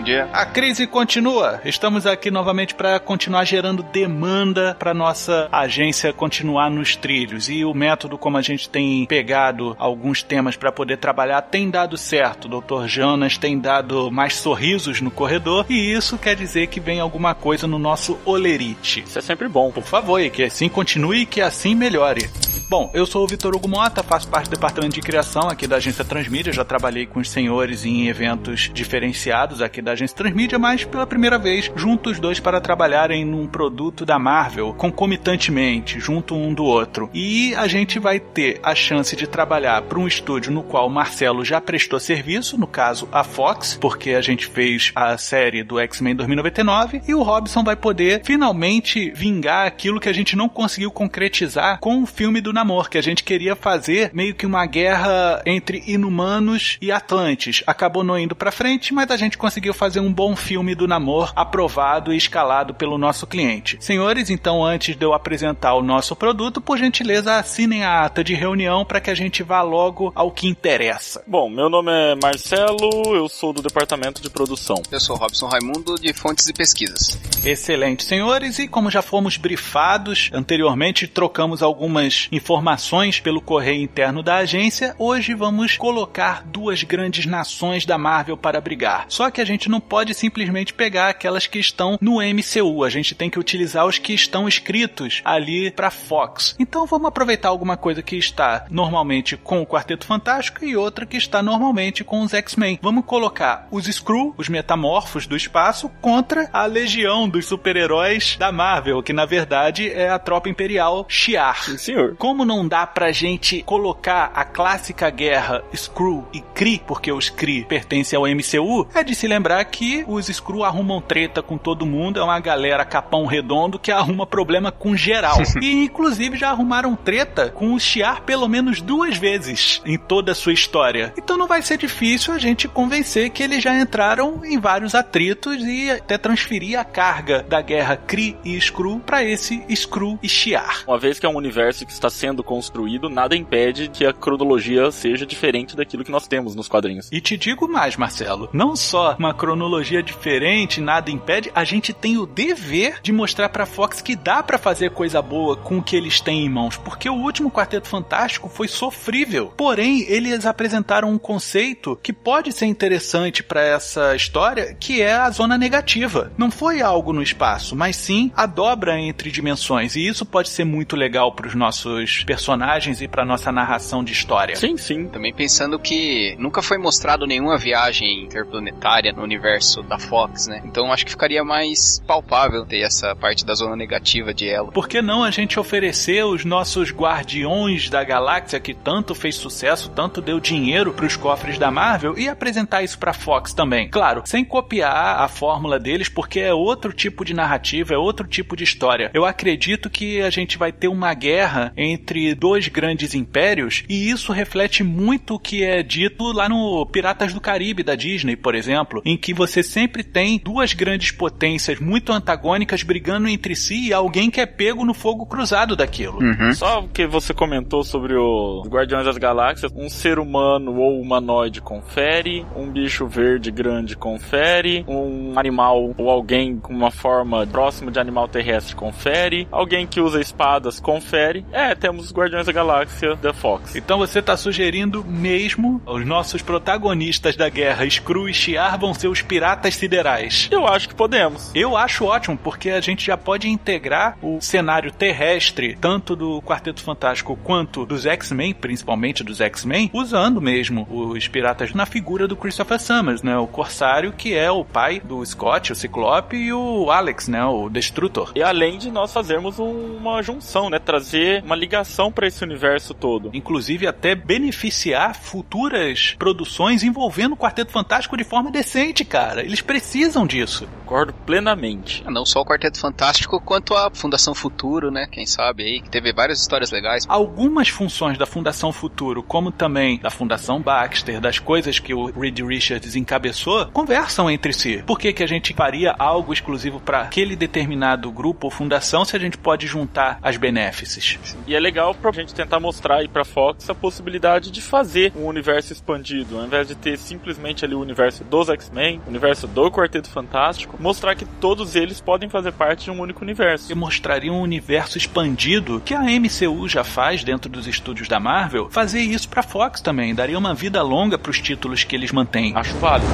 Bom dia. A crise continua. Estamos aqui novamente para continuar gerando demanda para nossa agência continuar nos trilhos. E o método como a gente tem pegado alguns temas para poder trabalhar tem dado certo. O Dr. Jonas tem dado mais sorrisos no corredor e isso quer dizer que vem alguma coisa no nosso olerite. Isso é sempre bom. Por favor, e que assim continue e que assim melhore. Bom, eu sou o Vitor Hugo Mota, faço parte do departamento de criação aqui da agência Transmídia, já trabalhei com os senhores em eventos diferenciados aqui da agência Transmídia, mas pela primeira vez junto os dois para trabalharem num produto da Marvel concomitantemente, junto um do outro. E a gente vai ter a chance de trabalhar para um estúdio no qual o Marcelo já prestou serviço, no caso a Fox, porque a gente fez a série do X-Men 2099, e o Robson vai poder finalmente vingar aquilo que a gente não conseguiu concretizar com o filme do Namor, que a gente queria fazer meio que uma guerra entre inumanos e atlantes. Acabou não indo pra frente, mas a gente conseguiu fazer um bom filme do Namor aprovado e escalado pelo nosso cliente. Senhores, então antes de eu apresentar o nosso produto, por gentileza assinem a ata de reunião para que a gente vá logo ao que interessa. Bom, meu nome é Marcelo, eu sou do departamento de produção. Eu sou Robson Raimundo, de Fontes e Pesquisas. Excelente, senhores, e como já fomos brifados anteriormente, trocamos algumas informações informações pelo correio interno da agência, hoje vamos colocar duas grandes nações da Marvel para brigar. Só que a gente não pode simplesmente pegar aquelas que estão no MCU, a gente tem que utilizar os que estão escritos ali para Fox. Então vamos aproveitar alguma coisa que está normalmente com o Quarteto Fantástico e outra que está normalmente com os X-Men. Vamos colocar os Skrull, os metamorfos do espaço, contra a legião dos super-heróis da Marvel, que na verdade é a tropa imperial Shi'ar. Sim, senhor. Como como não dá pra gente colocar a clássica guerra Skrull e Kree, porque os Kree pertencem ao MCU, é de se lembrar que os Skrull arrumam treta com todo mundo, é uma galera capão redondo que arruma problema com geral. e inclusive já arrumaram treta com o Shiar pelo menos duas vezes em toda a sua história. Então não vai ser difícil a gente convencer que eles já entraram em vários atritos e até transferir a carga da guerra Kree e Skrull para esse Skrull e Shiar. Uma vez que é um universo que está sendo sendo construído, nada impede que a cronologia seja diferente daquilo que nós temos nos quadrinhos. E te digo mais, Marcelo, não só uma cronologia diferente, nada impede, a gente tem o dever de mostrar para Fox que dá para fazer coisa boa com o que eles têm em mãos, porque o último Quarteto Fantástico foi sofrível. Porém, eles apresentaram um conceito que pode ser interessante para essa história, que é a zona negativa. Não foi algo no espaço, mas sim a dobra entre dimensões, e isso pode ser muito legal para os nossos personagens e para nossa narração de história. Sim, sim. Também pensando que nunca foi mostrado nenhuma viagem interplanetária no universo da Fox, né? Então acho que ficaria mais palpável ter essa parte da zona negativa de ela. Por que não a gente oferecer os nossos guardiões da galáxia que tanto fez sucesso, tanto deu dinheiro para os cofres da Marvel e apresentar isso para Fox também? Claro, sem copiar a fórmula deles, porque é outro tipo de narrativa, é outro tipo de história. Eu acredito que a gente vai ter uma guerra entre dois grandes impérios, e isso reflete muito o que é dito lá no Piratas do Caribe da Disney, por exemplo, em que você sempre tem duas grandes potências muito antagônicas brigando entre si e alguém que é pego no fogo cruzado daquilo. Uhum. Só que você comentou sobre os Guardiões das Galáxias, um ser humano ou humanoide confere, um bicho verde grande confere, um animal ou alguém com uma forma próxima de animal terrestre confere, alguém que usa espadas confere. É, tem temos os Guardiões da Galáxia da Fox. Então você tá sugerindo mesmo os nossos protagonistas da guerra, Screw e Shiar, vão ser os piratas siderais. Eu acho que podemos. Eu acho ótimo, porque a gente já pode integrar o cenário terrestre, tanto do Quarteto Fantástico quanto dos X-Men, principalmente dos X-Men, usando mesmo os piratas na figura do Christopher Summers, né? O Corsário, que é o pai do Scott, o Ciclope, e o Alex, né? O Destrutor. E além de nós fazermos um- uma junção, né? Trazer uma ligação para esse universo todo. Inclusive até beneficiar futuras produções envolvendo o Quarteto Fantástico de forma decente, cara. Eles precisam disso. Concordo plenamente. Não só o Quarteto Fantástico, quanto a Fundação Futuro, né? Quem sabe aí, que teve várias histórias legais. Algumas funções da Fundação Futuro, como também da Fundação Baxter, das coisas que o Reed Richards encabeçou, conversam entre si. Por que, que a gente faria algo exclusivo para aquele determinado grupo ou fundação se a gente pode juntar as benéfices? E é legal pra gente tentar mostrar aí pra Fox a possibilidade de fazer um universo expandido, ao invés de ter simplesmente ali o universo dos X-Men, o universo do Quarteto Fantástico, mostrar que todos eles podem fazer parte de um único universo. E mostraria um universo expandido que a MCU já faz dentro dos estúdios da Marvel, fazer isso pra Fox também, daria uma vida longa pros títulos que eles mantêm. Acho válido.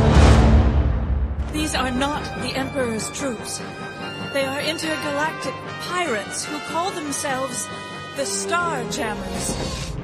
These are not the Emperor's troops. They are intergalactic pirates who call themselves the Starjammers.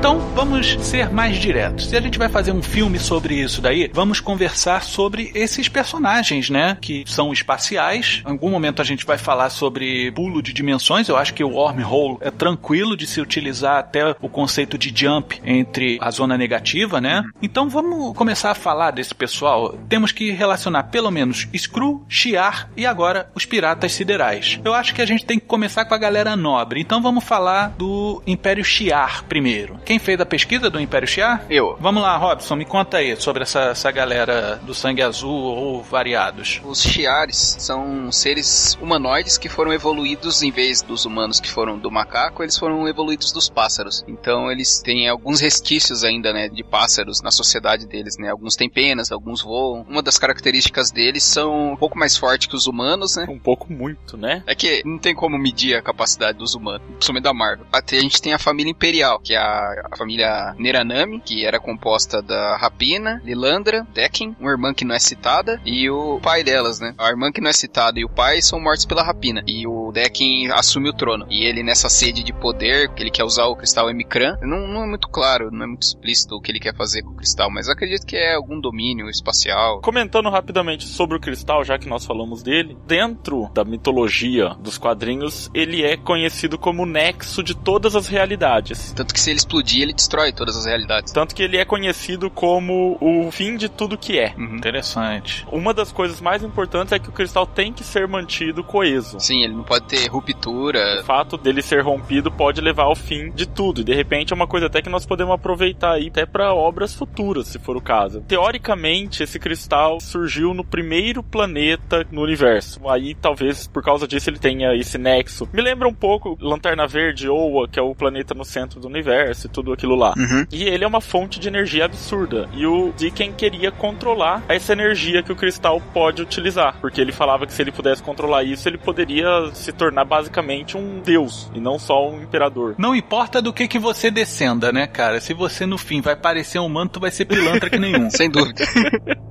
Então, vamos ser mais diretos. Se a gente vai fazer um filme sobre isso daí, vamos conversar sobre esses personagens, né? Que são espaciais. Em algum momento a gente vai falar sobre pulo de dimensões. Eu acho que o wormhole é tranquilo de se utilizar até o conceito de jump entre a zona negativa, né? Então vamos começar a falar desse pessoal. Temos que relacionar pelo menos Skrull, Shi'ar e agora os piratas siderais. Eu acho que a gente tem que começar com a galera nobre. Então vamos falar do Império Shi'ar primeiro. Quem fez a pesquisa do Império Shi'ar? Eu. Vamos lá, Robson, me conta aí sobre essa, essa galera do sangue azul ou variados. Os Shiares são seres humanoides que foram evoluídos em vez dos humanos que foram do macaco, eles foram evoluídos dos pássaros. Então eles têm alguns resquícios ainda, né, de pássaros na sociedade deles, né? Alguns têm penas, alguns voam. Uma das características deles são um pouco mais fortes que os humanos, né? Um pouco muito, né? É que não tem como medir a capacidade dos humanos, principalmente da Marvel. Até a gente tem a família imperial, que é a, a família Neranami, que era composta da Rapina, Lilandra, Dekin, uma irmã que não é citada, e o pai delas, né? A irmã que não é citada e o pai são mortos pela Rapina. E o Dekin assume o trono. E ele, nessa sede de poder, que ele quer usar o cristal Emicran, não, não é muito claro, não é muito explícito o que ele quer fazer com o cristal, mas acredito que é algum domínio espacial. Comentando rapidamente sobre o cristal, já que nós falamos dele, dentro da mitologia dos quadrinhos, ele é conhecido como o nexo de todas as realidades. Tanto que se ele explodir, ele destrói todas as realidades. Tanto que ele é conhecido como o fim de tudo que é. Uhum. Interessante. Uma das coisas mais importantes é que o cristal tem que ser mantido coeso. Sim, ele não pode ter ruptura. O fato dele ser rompido pode levar ao fim de tudo. E de repente é uma coisa até que nós podemos aproveitar aí até para obras futuras, se for o caso. Teoricamente, esse cristal surgiu no primeiro planeta no universo. Aí talvez por causa disso ele tenha esse nexo. Me lembra um pouco Lanterna Verde Oa, que é o planeta no centro do universo e tudo aquilo lá. Uhum. E ele é uma fonte de energia absurda. E o Dicken queria controlar essa energia que o cristal pode utilizar. Porque ele falava que se ele pudesse controlar isso, ele poderia se tornar basicamente um deus e não só um imperador. Não importa do que que você descenda, né, cara? Se você no fim vai parecer um humano, tu vai ser pilantra que nenhum. Sem dúvida.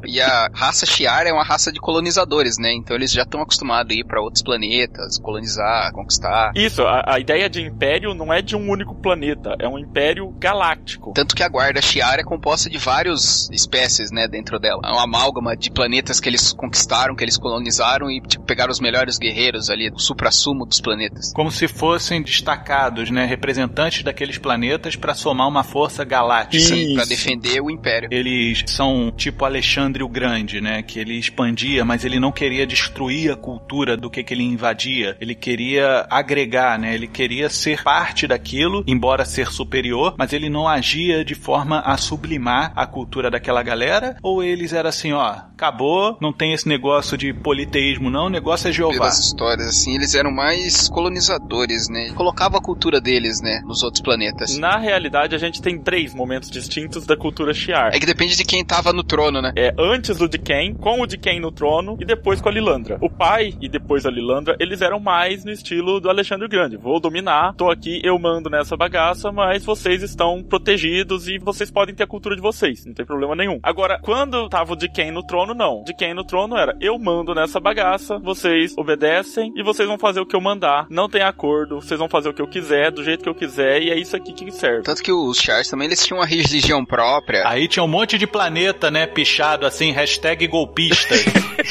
e a raça Shi'ar é uma raça de colonizadores, né? Então eles já estão acostumados a ir para outros planetas, colonizar, conquistar. Isso, a, a ideia de império não é de um único planeta, é um império galáctico. Tanto que a guarda Shi'ar é composta de várias espécies, né, dentro dela. É uma amálgama de planetas que eles conquistaram, que eles colonizaram e tipo, pegaram os melhores guerreiros ali, o supra-sumo dos planetas. Como se fossem destacados, né? Representantes daqueles planetas para somar uma força galáctica. Sim, pra Isso. defender o império. Eles são tipo Alexandre o Grande, né? Que ele expandia, mas ele não queria destruir a cultura do que, que ele invadia. Ele queria agregar, né? Ele queria ser parte daquilo, embora ser superior, mas ele não agia de forma a sublimar a cultura daquela galera. Ou eles eram assim, ó, acabou, não tem esse negócio de politeísmo, não, o negócio é Jeová. Pelas histórias, assim, eles eram mais colonizadores, né? Colocava a cultura deles, né, nos outros planetas. Na realidade, a gente tem três momentos distintos da cultura Shi'ar. É que depende de quem tava no trono, né? É, antes do Diken, com o Diken no trono e depois com a Lilandra. O pai e depois a Lilandra, eles eram mais no estilo do Alexandre o Grande. Vou dominar, tô aqui, eu mando nessa bagaça, mas vocês estão protegidos e vocês podem ter a cultura de vocês, não tem problema nenhum. Agora, quando tava o Diken no trono, não. Diken no trono era eu mando nessa bagaça, vocês obedecem e vocês vão fazer o que eu mandar. Não tem acordo, vocês vão fazer o que eu quiser, do jeito que eu quiser, e é isso aqui que serve. Tanto que os Chars também eles tinham uma religião própria. Aí tinha um monte de planeta, né, pichado assim, hashtag golpista.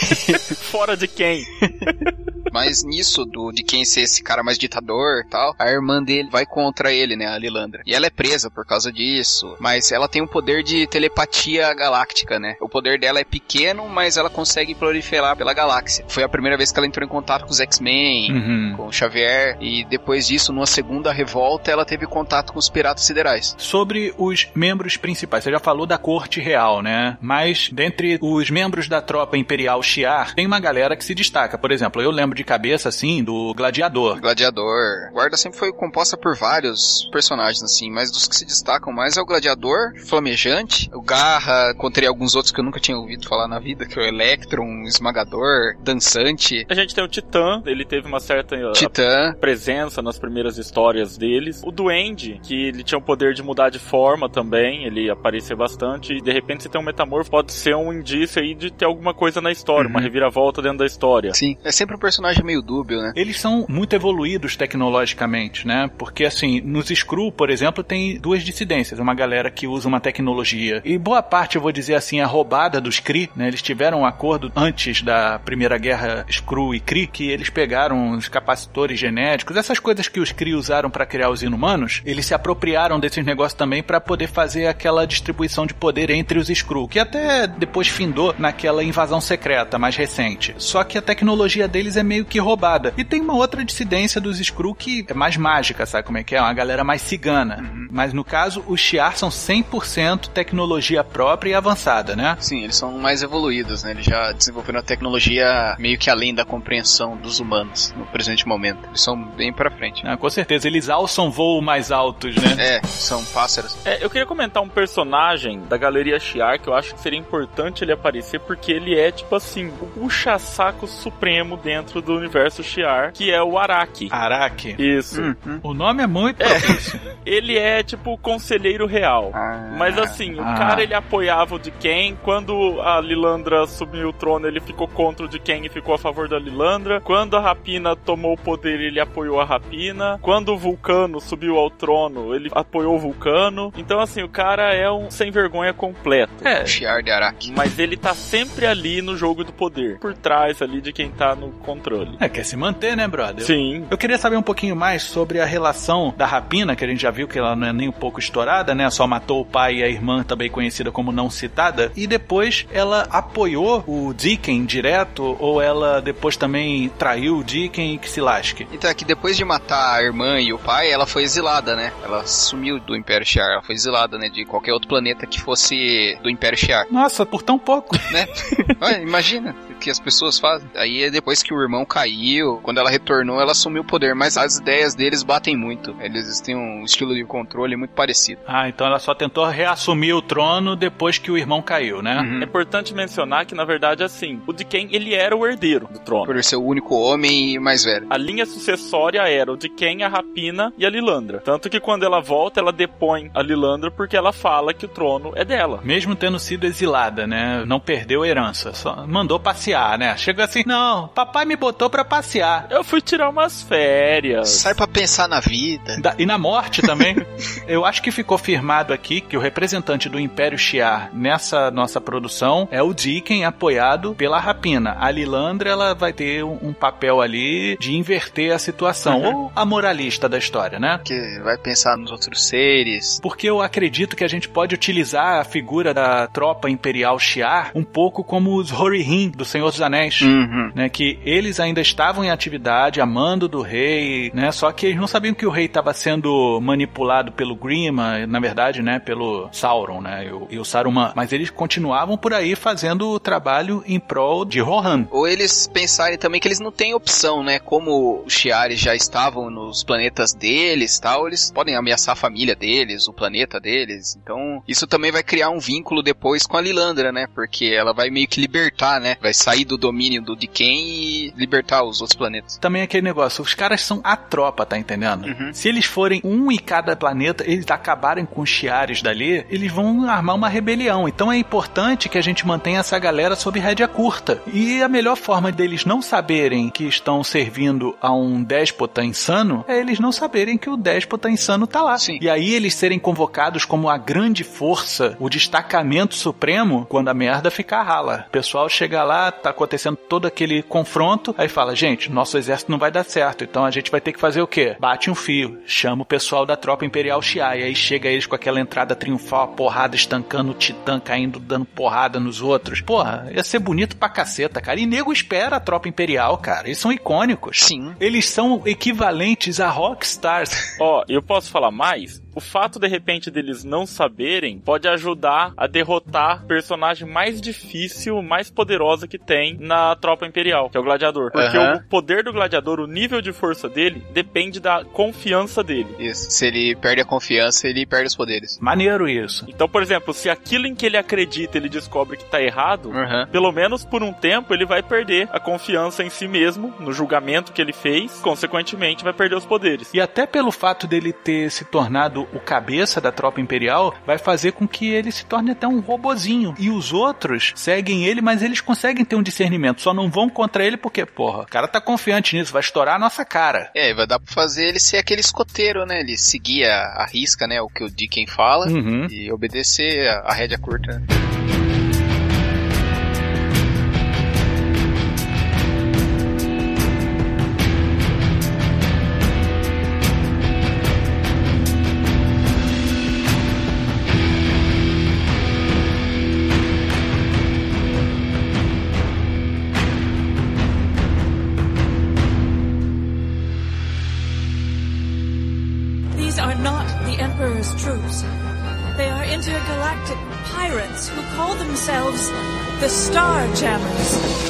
Fora de quem? Mas nisso, do, de quem ser esse cara mais ditador tal, a irmã dele vai contra ele, né, a Lilandra. E ela é presa por causa disso, mas ela tem um poder de telepatia galáctica, né? O poder dela é pequeno, mas ela consegue proliferar pela galáxia. Foi a primeira vez que ela entrou em contato com os X-Men, Uhum. com o Xavier, e depois disso, numa segunda revolta, ela teve contato com os piratas siderais. Sobre os membros principais, você já falou da corte real, né? Mas dentre os membros da tropa imperial Shi'ar, tem uma galera que se destaca. Por exemplo, eu lembro de cabeça, assim, do Gladiador. Gladiador. Guarda sempre foi composta por vários personagens, assim, mas dos que se destacam mais é o Gladiador, Flamejante, o Garra, encontrei alguns outros que eu nunca tinha ouvido falar na vida, que é o Electron, Esmagador, Dançante, A gente tem o Titã, ele teve uma certa uh, Titã. presença nas primeiras histórias deles. O Duende, que ele tinha o poder de mudar de forma também, ele aparecia bastante. E de repente você tem um metamorfo, pode ser um indício aí de ter alguma coisa na história, uma reviravolta dentro da história. Sim, é sempre um personagem meio dúbio, né? Eles são muito evoluídos tecnologicamente, né? Porque, assim, nos Skrull, por exemplo, tem duas dissidências. Uma galera que usa uma tecnologia. E boa parte, eu vou dizer assim, a roubada dos Kree, né? Eles tiveram um acordo antes da Primeira Guerra Skrull e Kree, que eles pegaram os capacitores genéticos, essas coisas que os Kree usaram para criar os inumanos, eles se apropriaram desses negócios também para poder fazer aquela distribuição de poder entre os Skrull, que até depois findou naquela invasão secreta mais recente. Só que a tecnologia deles é meio que roubada. E tem uma outra dissidência dos Skrull que é mais mágica, sabe como é que é? Uma galera mais cigana. Mas no caso, os Shi'ar são 100% tecnologia própria e avançada, né? Sim, eles são mais evoluídos, né? Eles já desenvolveram a tecnologia meio que além da compreensão dos humanos no presente momento. Eles são bem pra frente. Ah, com certeza, eles alçam voo mais altos, né? É, são pássaros. É, eu queria comentar um personagem da galeria Shiar que eu acho que seria importante ele aparecer porque ele é, tipo assim, o puxa-saco supremo dentro do universo Shiar, que é o Araki. Araki. Isso. O nome é muito propício. Ele é, tipo, o conselheiro real. Ah, Mas assim, o Ah. cara ele apoiava o de quem? Quando a Lilandra subiu o trono, ele ficou contra o de quem e ficou a favor da Lilandra. Quando a Rapina tomou o poder, ele apoiou a Rapina. Quando o Vulcano subiu ao trono, ele apoiou o Vulcano. Então assim, o cara é um sem vergonha completo. É, Shiar de Araki. Mas ele tá sempre ali no jogo do poder, por trás ali de quem tá no controle. É, quer se manter, né, brother? Sim. Eu queria saber um pouquinho mais sobre a relação da Rapina, que a gente já viu que ela não é nem um pouco estourada, né? Só matou o pai e a irmã, também conhecida como não citada. E depois ela apoiou o Deacon direto, ou ela depois também traiu o Deacon e que se lasque? Então, é que depois de matar a irmã e o pai, ela foi exilada, né? Ela sumiu do Império Shiar. Ela foi exilada, né? De qualquer outro planeta que fosse do Império Shiar, Nossa, por tão pouco. né? Olha, imagina que as pessoas fazem. Aí é depois que o irmão caiu, quando ela retornou, ela assumiu o poder. Mas as ideias deles batem muito. Eles têm um estilo de controle muito parecido. Ah, então ela só tentou reassumir o trono depois que o irmão caiu, né? Uhum. É importante mencionar que, na verdade, assim, o de quem ele era o herdeiro do trono. Por ser o único homem e mais velho. A linha sucessória era o de quem a Rapina e a Lilandra. Tanto que quando ela volta, ela depõe a Lilandra porque ela fala que o trono é dela. Mesmo tendo sido exilada, né? Não perdeu a herança, só mandou passear, né? Chega assim, não, papai me botou pra passear. Eu fui tirar umas férias. Sai pra pensar na vida. Da- e na morte também. Eu acho que ficou firmado aqui que o representante do Império Shiar nessa nossa produção é o Deacon, apoiado pela Rapina. A Lilandra, ela vai ter um, um papel ali de inverter a situação, ou a moralista da história, né? Que vai pensar nos outros seres. Porque eu acredito que a gente pode utilizar a figura da tropa imperial Shiar um pouco como os Horihin do Senhor Senhor dos Anéis, Uhum. né? Que eles ainda estavam em atividade, a mando do rei, né? Só que eles não sabiam que o rei estava sendo manipulado pelo Grima, na verdade, né? Pelo Sauron, né? E o, e Saruman. Mas eles continuavam por aí fazendo o trabalho em prol de Rohan. Ou eles pensarem também que eles não têm opção, né? Como os Shiaris já estavam nos planetas deles tal, eles podem ameaçar a família deles, o planeta deles. Então, isso também vai criar um vínculo depois com a Lilandra, né? Porque ela vai meio que libertar, né? Vai sair do domínio do Diken e libertar os outros planetas. Também aquele negócio, os caras são a tropa, tá entendendo? Uhum. Se eles forem um em cada planeta, eles acabarem com os chiares dali, eles vão armar uma rebelião. Então é importante que a gente mantenha essa galera sob rédea curta. E a melhor forma deles não saberem que estão servindo a um déspota insano é eles não saberem que o déspota insano tá lá. Sim. E aí eles serem convocados como a grande força, o destacamento supremo, quando a merda ficar rala. O pessoal chega lá, tá acontecendo todo aquele confronto, aí fala, gente, nosso exército não vai dar certo, então a gente vai ter que fazer o quê? Bate um fio, chama o pessoal da tropa imperial Shiai, aí chega eles com aquela entrada triunfal, a porrada estancando o titã, caindo, dando porrada nos outros. Porra, ia ser bonito pra caceta, cara. E nego espera a tropa imperial, cara. Eles são icônicos. Sim. Eles são equivalentes a rockstars. Ó, eu posso falar mais? O fato, de repente, deles não saberem pode ajudar a derrotar o personagem mais difícil, mais poderosa que tem na tropa imperial, que é o gladiador. Porque Aham. o poder do gladiador, o nível de força dele, depende da confiança dele. Isso. Se ele perde a confiança, ele perde os poderes. Maneiro isso. Então, por exemplo, se aquilo em que ele acredita ele descobre que tá errado, Uhum. pelo menos por um tempo ele vai perder a confiança em si mesmo, no julgamento que ele fez, consequentemente vai perder os poderes. E até pelo fato dele ter se tornado o cabeça da tropa imperial, vai fazer com que ele se torne até um robozinho. E os outros seguem ele, mas eles conseguem ter um discernimento. Só não vão contra ele porque, porra, o cara tá confiante nisso, vai estourar a nossa cara. É, vai dar pra fazer ele ser aquele escoteiro, né? Ele seguir a, a risca, né? O que o Dicken fala. Uhum. E obedecer a, a rédea curta. né? The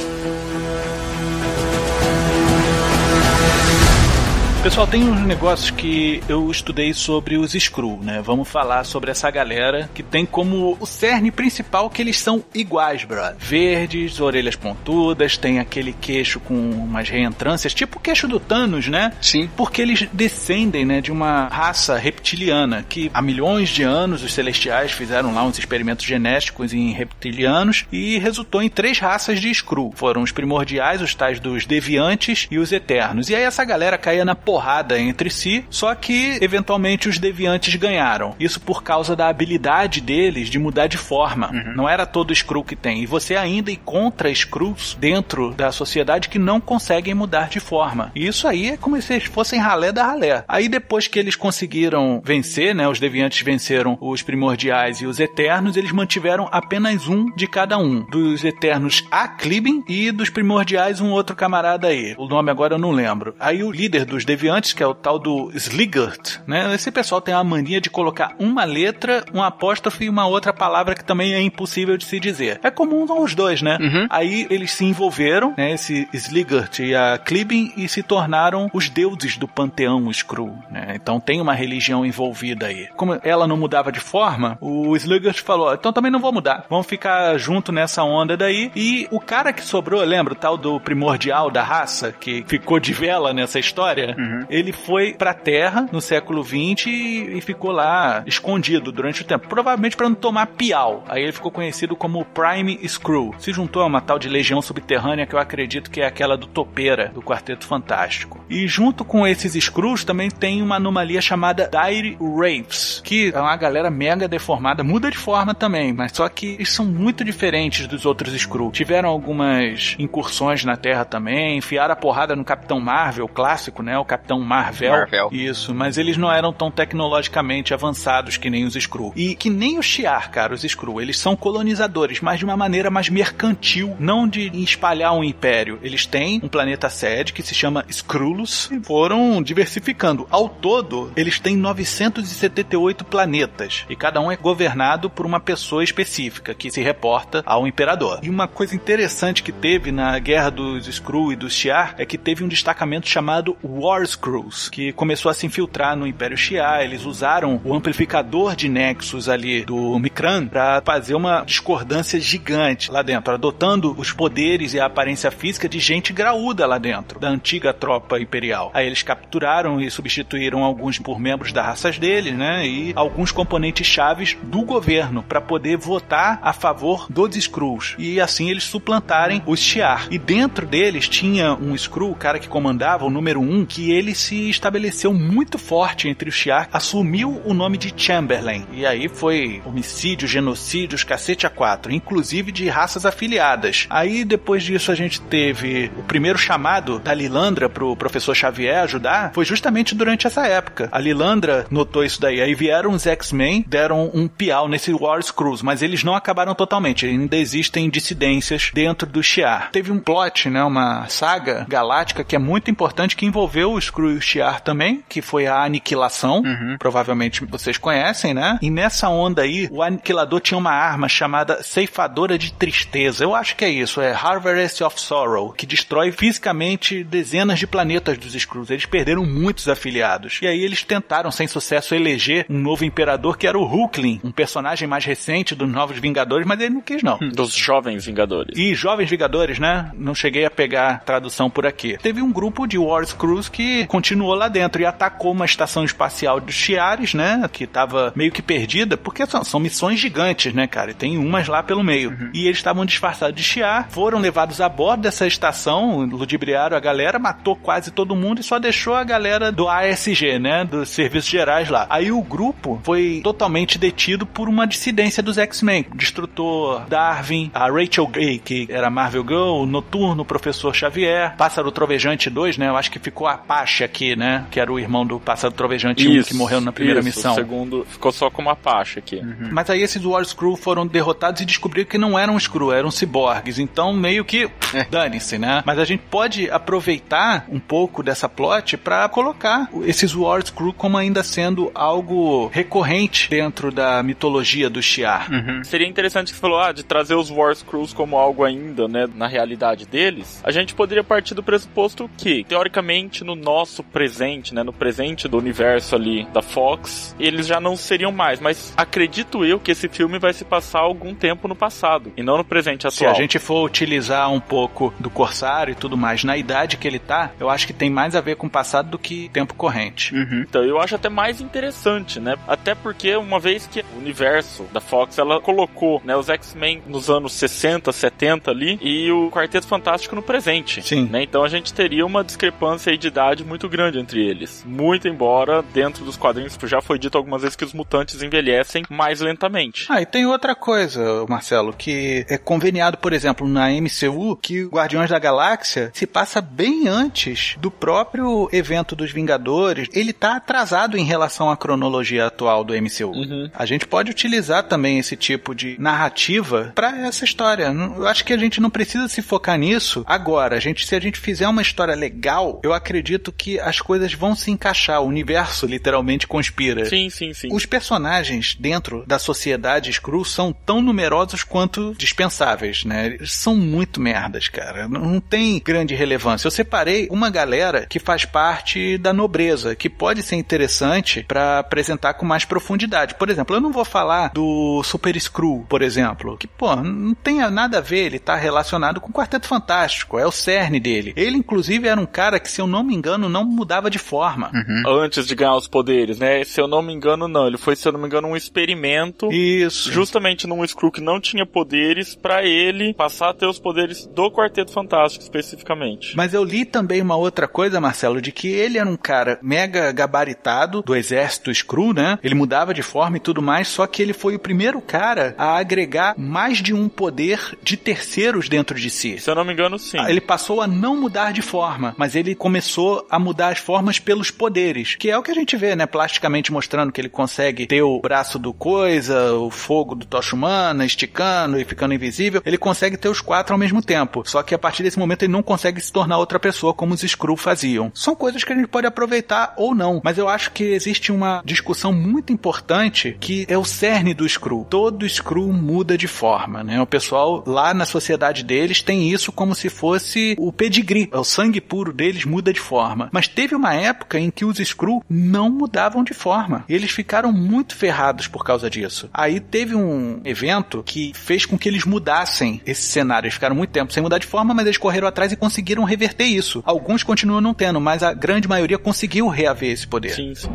Pessoal, tem uns negócios que eu estudei sobre os Skrull, né? Vamos falar sobre essa galera que tem como o cerne principal que eles são iguais, brother. Verdes, orelhas pontudas, tem aquele queixo com umas reentrâncias, tipo o queixo do Thanos, né? Sim. Porque eles descendem, né, de uma raça reptiliana que há milhões de anos os celestiais fizeram lá uns experimentos genéticos em reptilianos e resultou em três raças de Skrull. Foram os primordiais, os tais dos deviantes e os eternos. E aí essa galera caía na porrada entre si, só que eventualmente os deviantes ganharam. Isso por causa da habilidade deles de mudar de forma. Não era todo Skrull que tem. E você ainda encontra Skrulls dentro da sociedade que não conseguem mudar de forma. E isso aí é como se eles fossem ralé da ralé. Aí depois que eles conseguiram vencer, né, os deviantes venceram os primordiais e os eternos, eles mantiveram apenas um de cada um. Dos eternos a Clibin e dos primordiais um outro camarada aí. O nome agora eu não lembro. Aí o líder dos deviantes, que é o tal do Sligert, né? Esse pessoal tem a mania de colocar uma letra, um apóstrofe e uma outra palavra que também é impossível de se dizer. É comum aos dois, né? Uhum. Aí eles se envolveram, né? Esse Sligert e a Clibin e se tornaram os deuses do panteão Skrull, né? Então tem uma religião envolvida aí. Como ela não mudava de forma, o Sligert falou: então também não vou mudar. Vamos ficar junto nessa onda daí. E o cara que sobrou, lembra o tal do primordial da raça que ficou de vela nessa história? Ele foi pra Terra no século XX e, e ficou lá escondido durante o tempo, provavelmente para não tomar piau. Aí ele ficou conhecido como Prime Screw. Se juntou a uma tal de legião subterrânea que eu acredito que é aquela do Topeira do Quarteto Fantástico. E junto com esses Screws também tem uma anomalia chamada Dire Wraiths, que é uma galera mega deformada, muda de forma também, mas só que eles são muito diferentes dos outros Skrull. Tiveram algumas incursões na Terra também, enfiaram a porrada no Capitão Marvel clássico, né? O Capitão Marvel. Marvel. Isso, mas eles não eram tão tecnologicamente avançados que nem os Skrull. E que nem os Shi'ar, cara, os Skrull. Eles são colonizadores, mas de uma maneira mais mercantil, não de espalhar um império. Eles têm um planeta sede que se chama Skrullus e foram diversificando. Ao todo, eles têm 978 planetas e cada um é governado por uma pessoa específica que se reporta ao imperador. E uma coisa interessante que teve na guerra dos Skrull e dos Shi'ar é que teve um destacamento chamado War Skrulls, que começou a se infiltrar no Império Shi'ar. Eles usaram o amplificador de Nexus ali do Mikran para fazer uma discordância gigante lá dentro, adotando os poderes e a aparência física de gente graúda lá dentro, da antiga tropa imperial. Aí eles capturaram e substituíram alguns por membros das raças deles, né? E alguns componentes chaves do governo para poder votar a favor dos Skrulls. E assim eles suplantarem os Shi'ar. E dentro deles tinha um Skrull, o cara que comandava, o número um, que ele se estabeleceu muito forte entre os Shi'ar, assumiu o nome de Chamberlain. E aí foi homicídio, genocídios, cacete a quatro, inclusive de raças afiliadas. Aí depois disso a gente teve o primeiro chamado da Lilandra pro professor Xavier ajudar, foi justamente durante essa época. A Lilandra notou isso daí. Aí vieram os X-Men, deram um piau nesse War Screws, mas eles não acabaram totalmente. Ainda existem dissidências dentro do Shi'ar. Teve um plot, né, uma saga galáctica que é muito importante que envolveu o E Shi'ar também, que foi a aniquilação. Provavelmente vocês conhecem, né? E nessa onda aí, o aniquilador tinha uma arma chamada ceifadora de tristeza. Eu acho que é isso, é Harvest of Sorrow, que destrói fisicamente dezenas de planetas dos Skrulls. Eles perderam muitos afiliados. E aí eles tentaram, sem sucesso, eleger um novo imperador que era o Hulkling, um personagem mais recente dos Novos Vingadores, mas ele não quis não. Dos jovens Vingadores. E Jovens Vingadores, né? Não cheguei a pegar tradução por aqui. Teve um grupo de War Screws que continuou lá dentro e atacou uma estação espacial dos Chiares, né? Que tava meio que perdida, porque são, são missões gigantes, né, cara? E tem umas lá pelo meio. E eles estavam disfarçados de Chiar, foram levados a bordo dessa estação, ludibriaram a galera, matou quase todo mundo e só deixou a galera do ASG, né? Dos Serviços Gerais lá. Aí o grupo foi totalmente detido por uma dissidência dos X-Men. Destrutor Darwin, a Rachel Gay, que era Marvel Girl, o Noturno, o Professor Xavier, Pássaro Trovejante 2, né? Eu acho que ficou a Apache aqui, né? Que era o irmão do Pássaro Trovejante 1 que morreu na primeira isso, missão. O segundo ficou só como Apache aqui. Mas aí esses War Screw foram derrotados e descobriram que não eram Screw, eram ciborgues. Então meio que dane-se, né? Mas a gente pode aproveitar um pouco dessa plot para colocar esses War Screw como ainda sendo algo recorrente dentro da mitologia do Shi'ar. Seria interessante que você falou, ah, de trazer os War Screws como algo ainda, né, na realidade deles. A gente poderia partir do pressuposto que, teoricamente, no nosso presente, né, no presente do universo ali da Fox, eles já não seriam mais. Mas acredito eu que esse filme vai se passar algum tempo no passado e não no presente Se atual. a gente for utilizar um pouco do Corsário e tudo mais na idade que ele tá, eu acho que tem mais a ver com o passado do que tempo corrente. Então, eu acho até mais interessante, né? Até porque uma vez que o universo da Fox, ela colocou, né, os X-Men nos anos 60, 70 ali e o Quarteto Fantástico no presente. Sim. Né? Então a gente teria uma discrepância aí de idade muito grande entre eles. Muito embora dentro dos quadrinhos já foi dito algumas vezes que os mutantes envelhecem mais lentamente. Ah, e tem outra coisa, Marcelo, que é conveniado, por exemplo, na MCU, que o Guardiões da Galáxia se passa bem antes do próprio evento dos Vingadores. Ele tá atrasado em relação à cronologia atual do MCU. A gente pode utilizar também esse tipo de narrativa pra essa história. Eu acho que a gente não precisa se focar nisso agora. A gente, se a gente fizer uma história legal, eu acredito que as coisas vão se encaixar. O universo literalmente conspira. Sim, sim, sim. Os personagens dentro da sociedade Skrull são tão numerosos quanto dispensáveis, né? Eles são muito merdas, cara. Não tem grande relevância. Eu separei uma galera que faz parte da nobreza, que pode ser interessante pra apresentar com mais profundidade. Por exemplo, eu não vou falar do Super Skrull, por exemplo, que, pô, não tem nada a ver, ele tá relacionado com o Quarteto Fantástico, é o cerne dele. Ele, inclusive, era um cara que, se eu não me engano, não mudava de forma. Antes de ganhar os poderes, né? Se eu não me engano, não. Ele foi, se eu não me engano, um experimento. Isso. Justamente num Skrull que não tinha poderes, pra ele passar a ter os poderes do Quarteto Fantástico, especificamente. Mas eu li também uma outra coisa, Marcelo, de que ele era um cara mega gabaritado do exército Skrull, né? Ele mudava de forma e tudo mais, só que ele foi o primeiro cara a agregar mais de um poder de terceiros dentro de si. Se eu não me engano, sim. Ele passou a não mudar de forma, mas ele começou a mudar as formas pelos poderes, que é o que a gente vê, né? Plasticamente mostrando que ele consegue ter o braço do coisa, o fogo do Tocha Humana, esticando e ficando invisível. Ele consegue ter os quatro ao mesmo tempo. Só que a partir desse momento ele não consegue se tornar outra pessoa como os Skrull faziam. São coisas que a gente pode aproveitar ou não, mas eu acho que existe uma discussão muito importante que é o cerne do Skrull. Todo Skrull muda de forma, né? O pessoal lá na sociedade deles tem isso como se fosse o pedigree, o sangue puro deles muda de forma. Mas teve uma época em que os Skrull não mudavam de forma. Eles ficaram muito ferrados por causa disso. Aí teve um evento que fez com que eles mudassem esse cenário. Eles ficaram muito tempo sem mudar de forma, mas eles correram atrás e conseguiram reverter isso. Alguns continuam não tendo, mas a grande maioria conseguiu reaver esse poder. Sim, sim.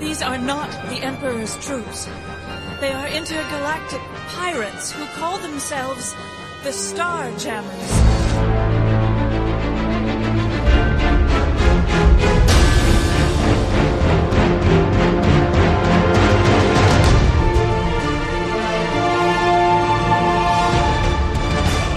These are not the Emperor's troops. They are intergalactic pirates who call themselves the Star Jammers.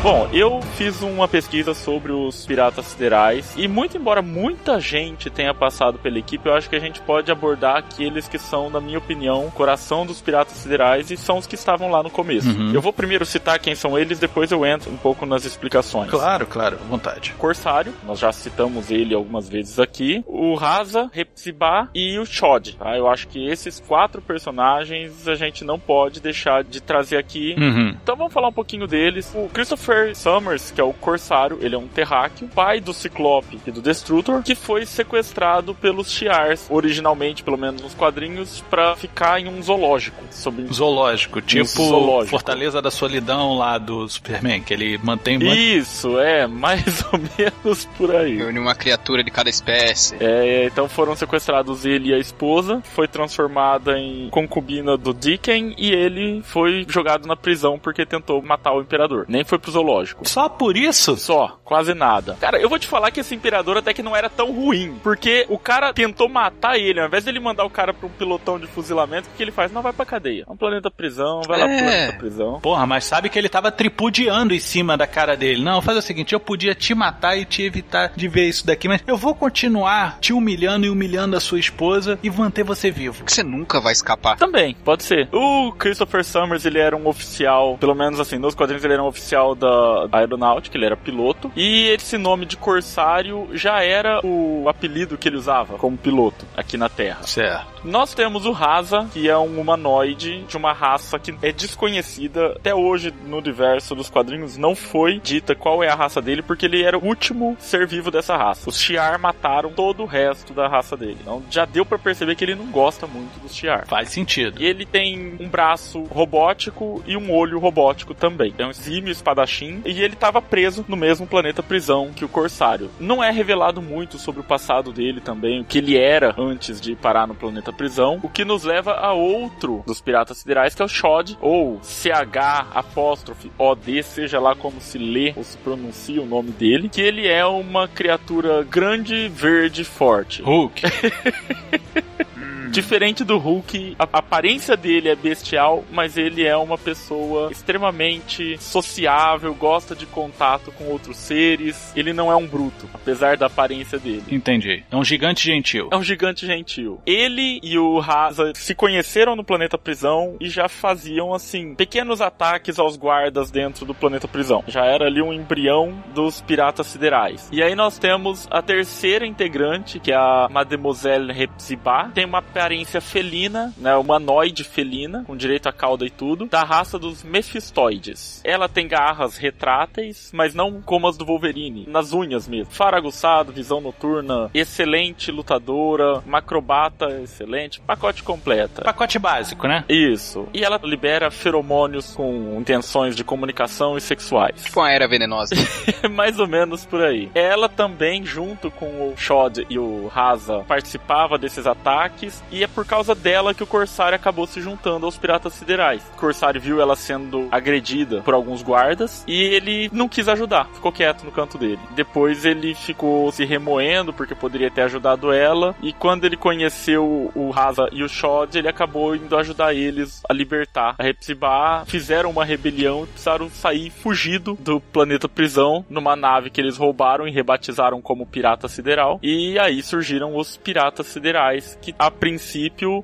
Bom, eu fiz uma pesquisa sobre os piratas siderais e muito embora muita gente tenha passado pela equipe, eu acho que a gente pode abordar aqueles que são, na minha opinião, coração dos piratas siderais e são os que estavam lá no começo. Uhum. Eu vou primeiro citar quem são eles, depois eu entro um pouco nas explicações. Claro, claro, à vontade. Corsário, nós já citamos ele algumas vezes aqui, o Raza, Repzibá e o Chod. Tá? Eu acho que esses quatro personagens a gente não pode deixar de trazer aqui. Uhum. Então vamos falar um pouquinho deles. O Christopher Summers, que é o Corsário, ele é um terráqueo, pai do Ciclope e do Destrutor, que foi sequestrado pelos Shi'ars, originalmente, pelo menos nos quadrinhos, pra ficar em um zoológico. Sob... Zoológico, tipo zoológico. Fortaleza da Solidão lá do Superman, que ele mantém muito. Isso, é, mais ou menos por aí. Reúne uma criatura de cada espécie. É, então foram sequestrados ele e a esposa, foi transformada em concubina do Deacon e ele foi jogado na prisão porque tentou matar o imperador. Nem foi pro zoológico. Só por isso? Só, quase nada. Cara, eu vou te falar que esse imperador até que não era tão ruim, porque o cara tentou matar ele, ao invés dele mandar o cara pra um pilotão de fuzilamento, o que ele faz? Não, vai pra cadeia. É um planeta prisão, vai lá pro É. planeta prisão. Porra, mas sabe que ele tava tripudiando em cima da cara dele. Não, faz o seguinte, eu podia te matar e te evitar de ver isso daqui, mas eu vou continuar te humilhando e humilhando a sua esposa e manter você vivo. Que você nunca vai escapar. Também, pode ser. O Christopher Summers, ele era um oficial, pelo menos assim, nos quadrinhos ele era um oficial da aeronáutica, ele era piloto. E esse nome de Corsário já era o apelido que ele usava como piloto aqui na Terra. Certo. Nós temos o Raza, que é um humanoide de uma raça que é desconhecida até hoje no universo dos quadrinhos. Não foi dita qual é a raça dele, porque ele era o último ser vivo dessa raça. Os Shi'ar mataram todo o resto da raça dele. Então já deu pra perceber que ele não gosta muito dos Shi'ar. Faz sentido. E ele tem um braço robótico e um olho robótico também. É um exímio espadachim. E ele estava preso no mesmo planeta prisão que o Corsário. Não é revelado muito sobre o passado dele também, o que ele era antes de parar no planeta prisão. O que nos leva a outro dos piratas siderais, que é o Shod, ou CH apóstrofe OD, seja lá como se lê ou se pronuncia o nome dele. Que ele é uma criatura grande, verde, forte. Hulk. Diferente do Hulk, a aparência dele é bestial, mas ele é uma pessoa extremamente sociável, gosta de contato com outros seres. Ele não é um bruto, apesar da aparência dele. Entendi. É um gigante gentil. É um gigante gentil. Ele e o Raza se conheceram no planeta prisão e já faziam, assim, pequenos ataques aos guardas dentro do planeta prisão. Já era ali um embrião dos piratas siderais. E aí nós temos a terceira integrante, que é a Mademoiselle Repzibá. Tem uma aparência felina, né, humanoide felina, com direito a cauda e tudo, da raça dos Mephistoides. Ela tem garras retráteis, mas não como as do Wolverine, nas unhas mesmo. Faraguçado, visão noturna, excelente lutadora, macrobata excelente, pacote completa. Pacote básico, né? Isso. E ela libera feromônios com intenções de comunicação e sexuais. Tipo uma era venenosa. Mais ou menos por aí. Ela também, junto com o Shod e o Raza, participava desses ataques e é por causa dela que o Corsário acabou se juntando aos piratas siderais. O Corsário viu ela sendo agredida por alguns guardas e ele não quis ajudar, ficou quieto no canto dele. Depois ele ficou se remoendo porque poderia ter ajudado ela e quando ele conheceu o Rasa e o Shod, ele acabou indo ajudar eles a libertar a Hepzibah, fizeram uma rebelião e precisaram sair fugido do planeta prisão numa nave que eles roubaram e rebatizaram como Pirata Sideral. E aí surgiram os Piratas Siderais, que a princípio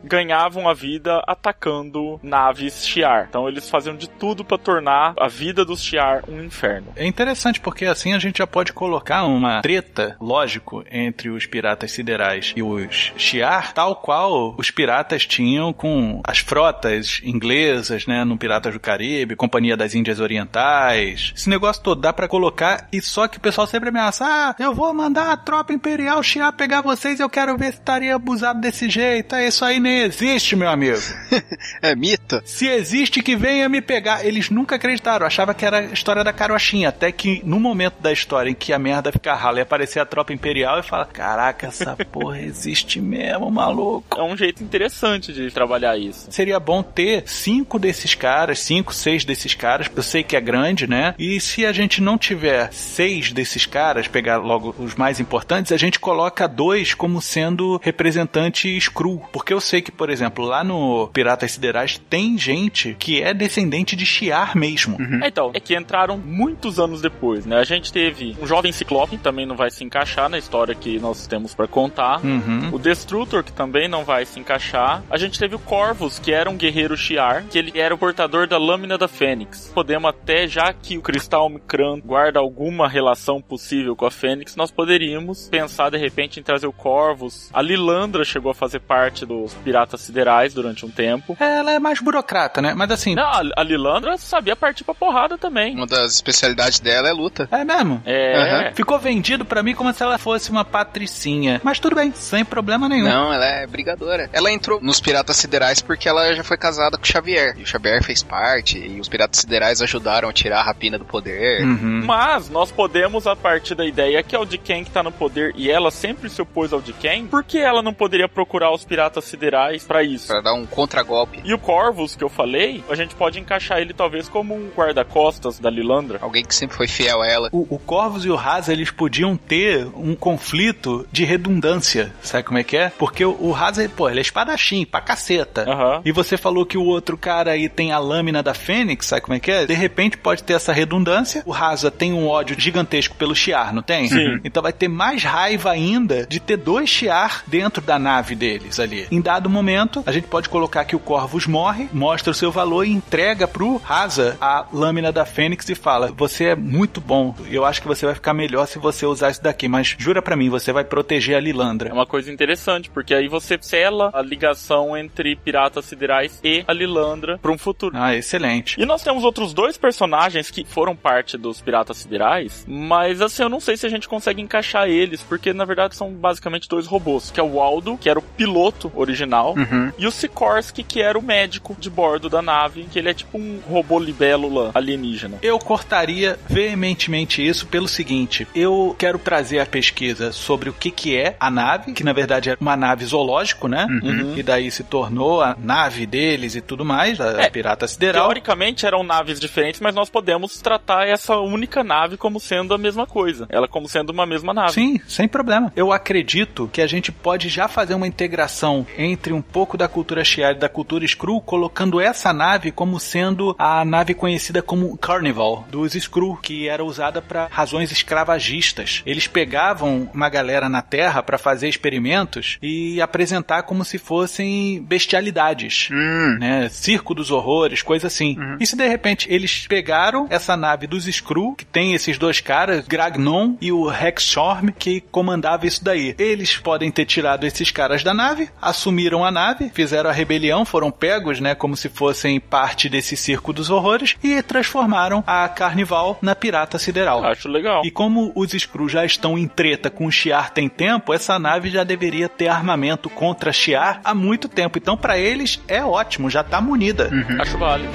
ganhavam a vida atacando naves Shi'ar. Então eles faziam de tudo para tornar a vida dos Shi'ar um inferno. É interessante porque assim a gente já pode colocar uma treta, lógico, entre os piratas siderais e os Shi'ar, tal qual os piratas tinham com as frotas inglesas, né, no Piratas do Caribe, Companhia das Índias Orientais. Esse negócio todo dá para colocar e só que o pessoal sempre ameaça: "Ah, eu vou mandar a tropa imperial Shi'ar pegar vocês, eu quero ver se estaria abusado desse jeito". É isso aí nem existe, meu amigo. é mito. Se existe que venha me pegar. Eles nunca acreditaram, achava que era a história da carochinha, até que no momento da história em que a merda fica rala e aparecer a tropa imperial e fala: "Caraca, essa porra existe mesmo, maluco". É um jeito interessante de trabalhar isso. Seria bom ter cinco desses caras, cinco, seis desses caras. Eu sei que é grande, né? E se a gente não tiver seis desses caras, pegar logo os mais importantes, a gente coloca dois como sendo representante Screw. Porque eu sei que, por exemplo, lá no Piratas Siderais tem gente que é descendente de Shiar mesmo. Uhum. Então, é que entraram muitos anos depois, né? A gente teve um jovem Ciclope, também não vai se encaixar na história que nós temos para contar. Uhum. O Destrutor, que também não vai se encaixar. A gente teve o Corvus, que era um guerreiro Shiar, que ele era o portador da lâmina da Fênix. Podemos até, já que o Cristal Micran guarda alguma relação possível com a Fênix, nós poderíamos pensar de repente em trazer o Corvus. A Lilandra chegou a fazer parte dos Piratas Siderais durante um tempo. Ela é mais burocrata, né? Mas assim. Não, a Lilandra sabia partir pra porrada também. Uma das especialidades dela é luta. É mesmo? É. Uhum. Ficou vendido para mim como se ela fosse uma patricinha. Mas tudo bem, sem problema nenhum. Não, ela é brigadora. Ela entrou nos Piratas Siderais porque ela já foi casada com o Xavier. E o Xavier fez parte, e os Piratas Siderais ajudaram a tirar a rapina do poder. Uhum. Mas nós podemos, a partir da ideia que é o de quem que tá no poder e ela sempre se opôs ao de quem, por que ela não poderia procurar os Piratas Siderais para isso? Pra dar um contragolpe. E o Corvus, que eu falei, a gente pode encaixar ele talvez como um guarda-costas da Lilandra. Alguém que sempre foi fiel a ela. O, o Corvus e o Haza, eles podiam ter um conflito de redundância, sabe como é que é? Porque o, o pô, ele é espadachim, pra caceta. Uhum. E você falou que o outro cara aí tem a lâmina da Fênix, sabe como é que é? De repente pode ter essa redundância. O Haza tem um ódio gigantesco pelo Shiar, não tem? Sim. Então vai ter mais raiva ainda de ter dois Shiar dentro da nave deles ali. Em dado momento, a gente pode colocar que o Corvus morre, mostra o seu valor e entrega pro Haza a lâmina da Fênix e fala: Você é muito bom, eu acho que você vai ficar melhor se você usar isso daqui, mas jura para mim, você vai proteger a Lilandra. É uma coisa interessante, porque aí você sela a ligação entre piratas siderais e a Lilandra para um futuro. Ah, excelente. E nós temos outros dois personagens que foram parte dos piratas siderais, mas assim, eu não sei se a gente consegue encaixar eles, porque na verdade são basicamente dois robôs, que é o Waldo, que era o piloto original, Uhum. e o Sikorsky, que era o médico de bordo da nave, que ele é tipo um robô libélula alienígena. Eu cortaria veementemente isso pelo seguinte: eu quero trazer a pesquisa sobre o que, que é a nave, que na verdade é uma nave zoológico, né? Uhum. E daí se tornou a nave deles e tudo mais, da É, Pirata Sideral. Teoricamente eram naves diferentes, mas nós podemos tratar essa única nave como sendo a mesma coisa. Ela como sendo uma mesma nave. Sim, sem problema. Eu acredito que a gente pode já fazer uma integração entre um pouco da cultura Shi'ar e da cultura Skrull, colocando essa nave como sendo a nave conhecida como Carnival dos Skrull, que era usada para razões escravagistas. Eles pegavam uma galera na Terra para fazer experimentos e apresentar como se fossem bestialidades Hum. né? Circo dos horrores, coisa assim. E se de repente eles pegaram essa nave dos Skrull, que tem esses dois caras, Gragnon e o Rex Shorm, que comandava isso daí. Eles podem ter tirado esses caras da nave, assumiram a nave, fizeram a rebelião, foram pegos, né, como se fossem parte desse circo dos horrores e transformaram a Carnival na pirata sideral. Acho legal. E como os Skrull já estão em treta com o Shi'ar tem tempo, essa nave já deveria ter armamento contra Shi'ar há muito tempo. Então, pra eles, é ótimo, já tá munida. Acho válido.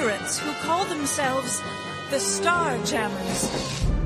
Pirates who call themselves the Starjammers.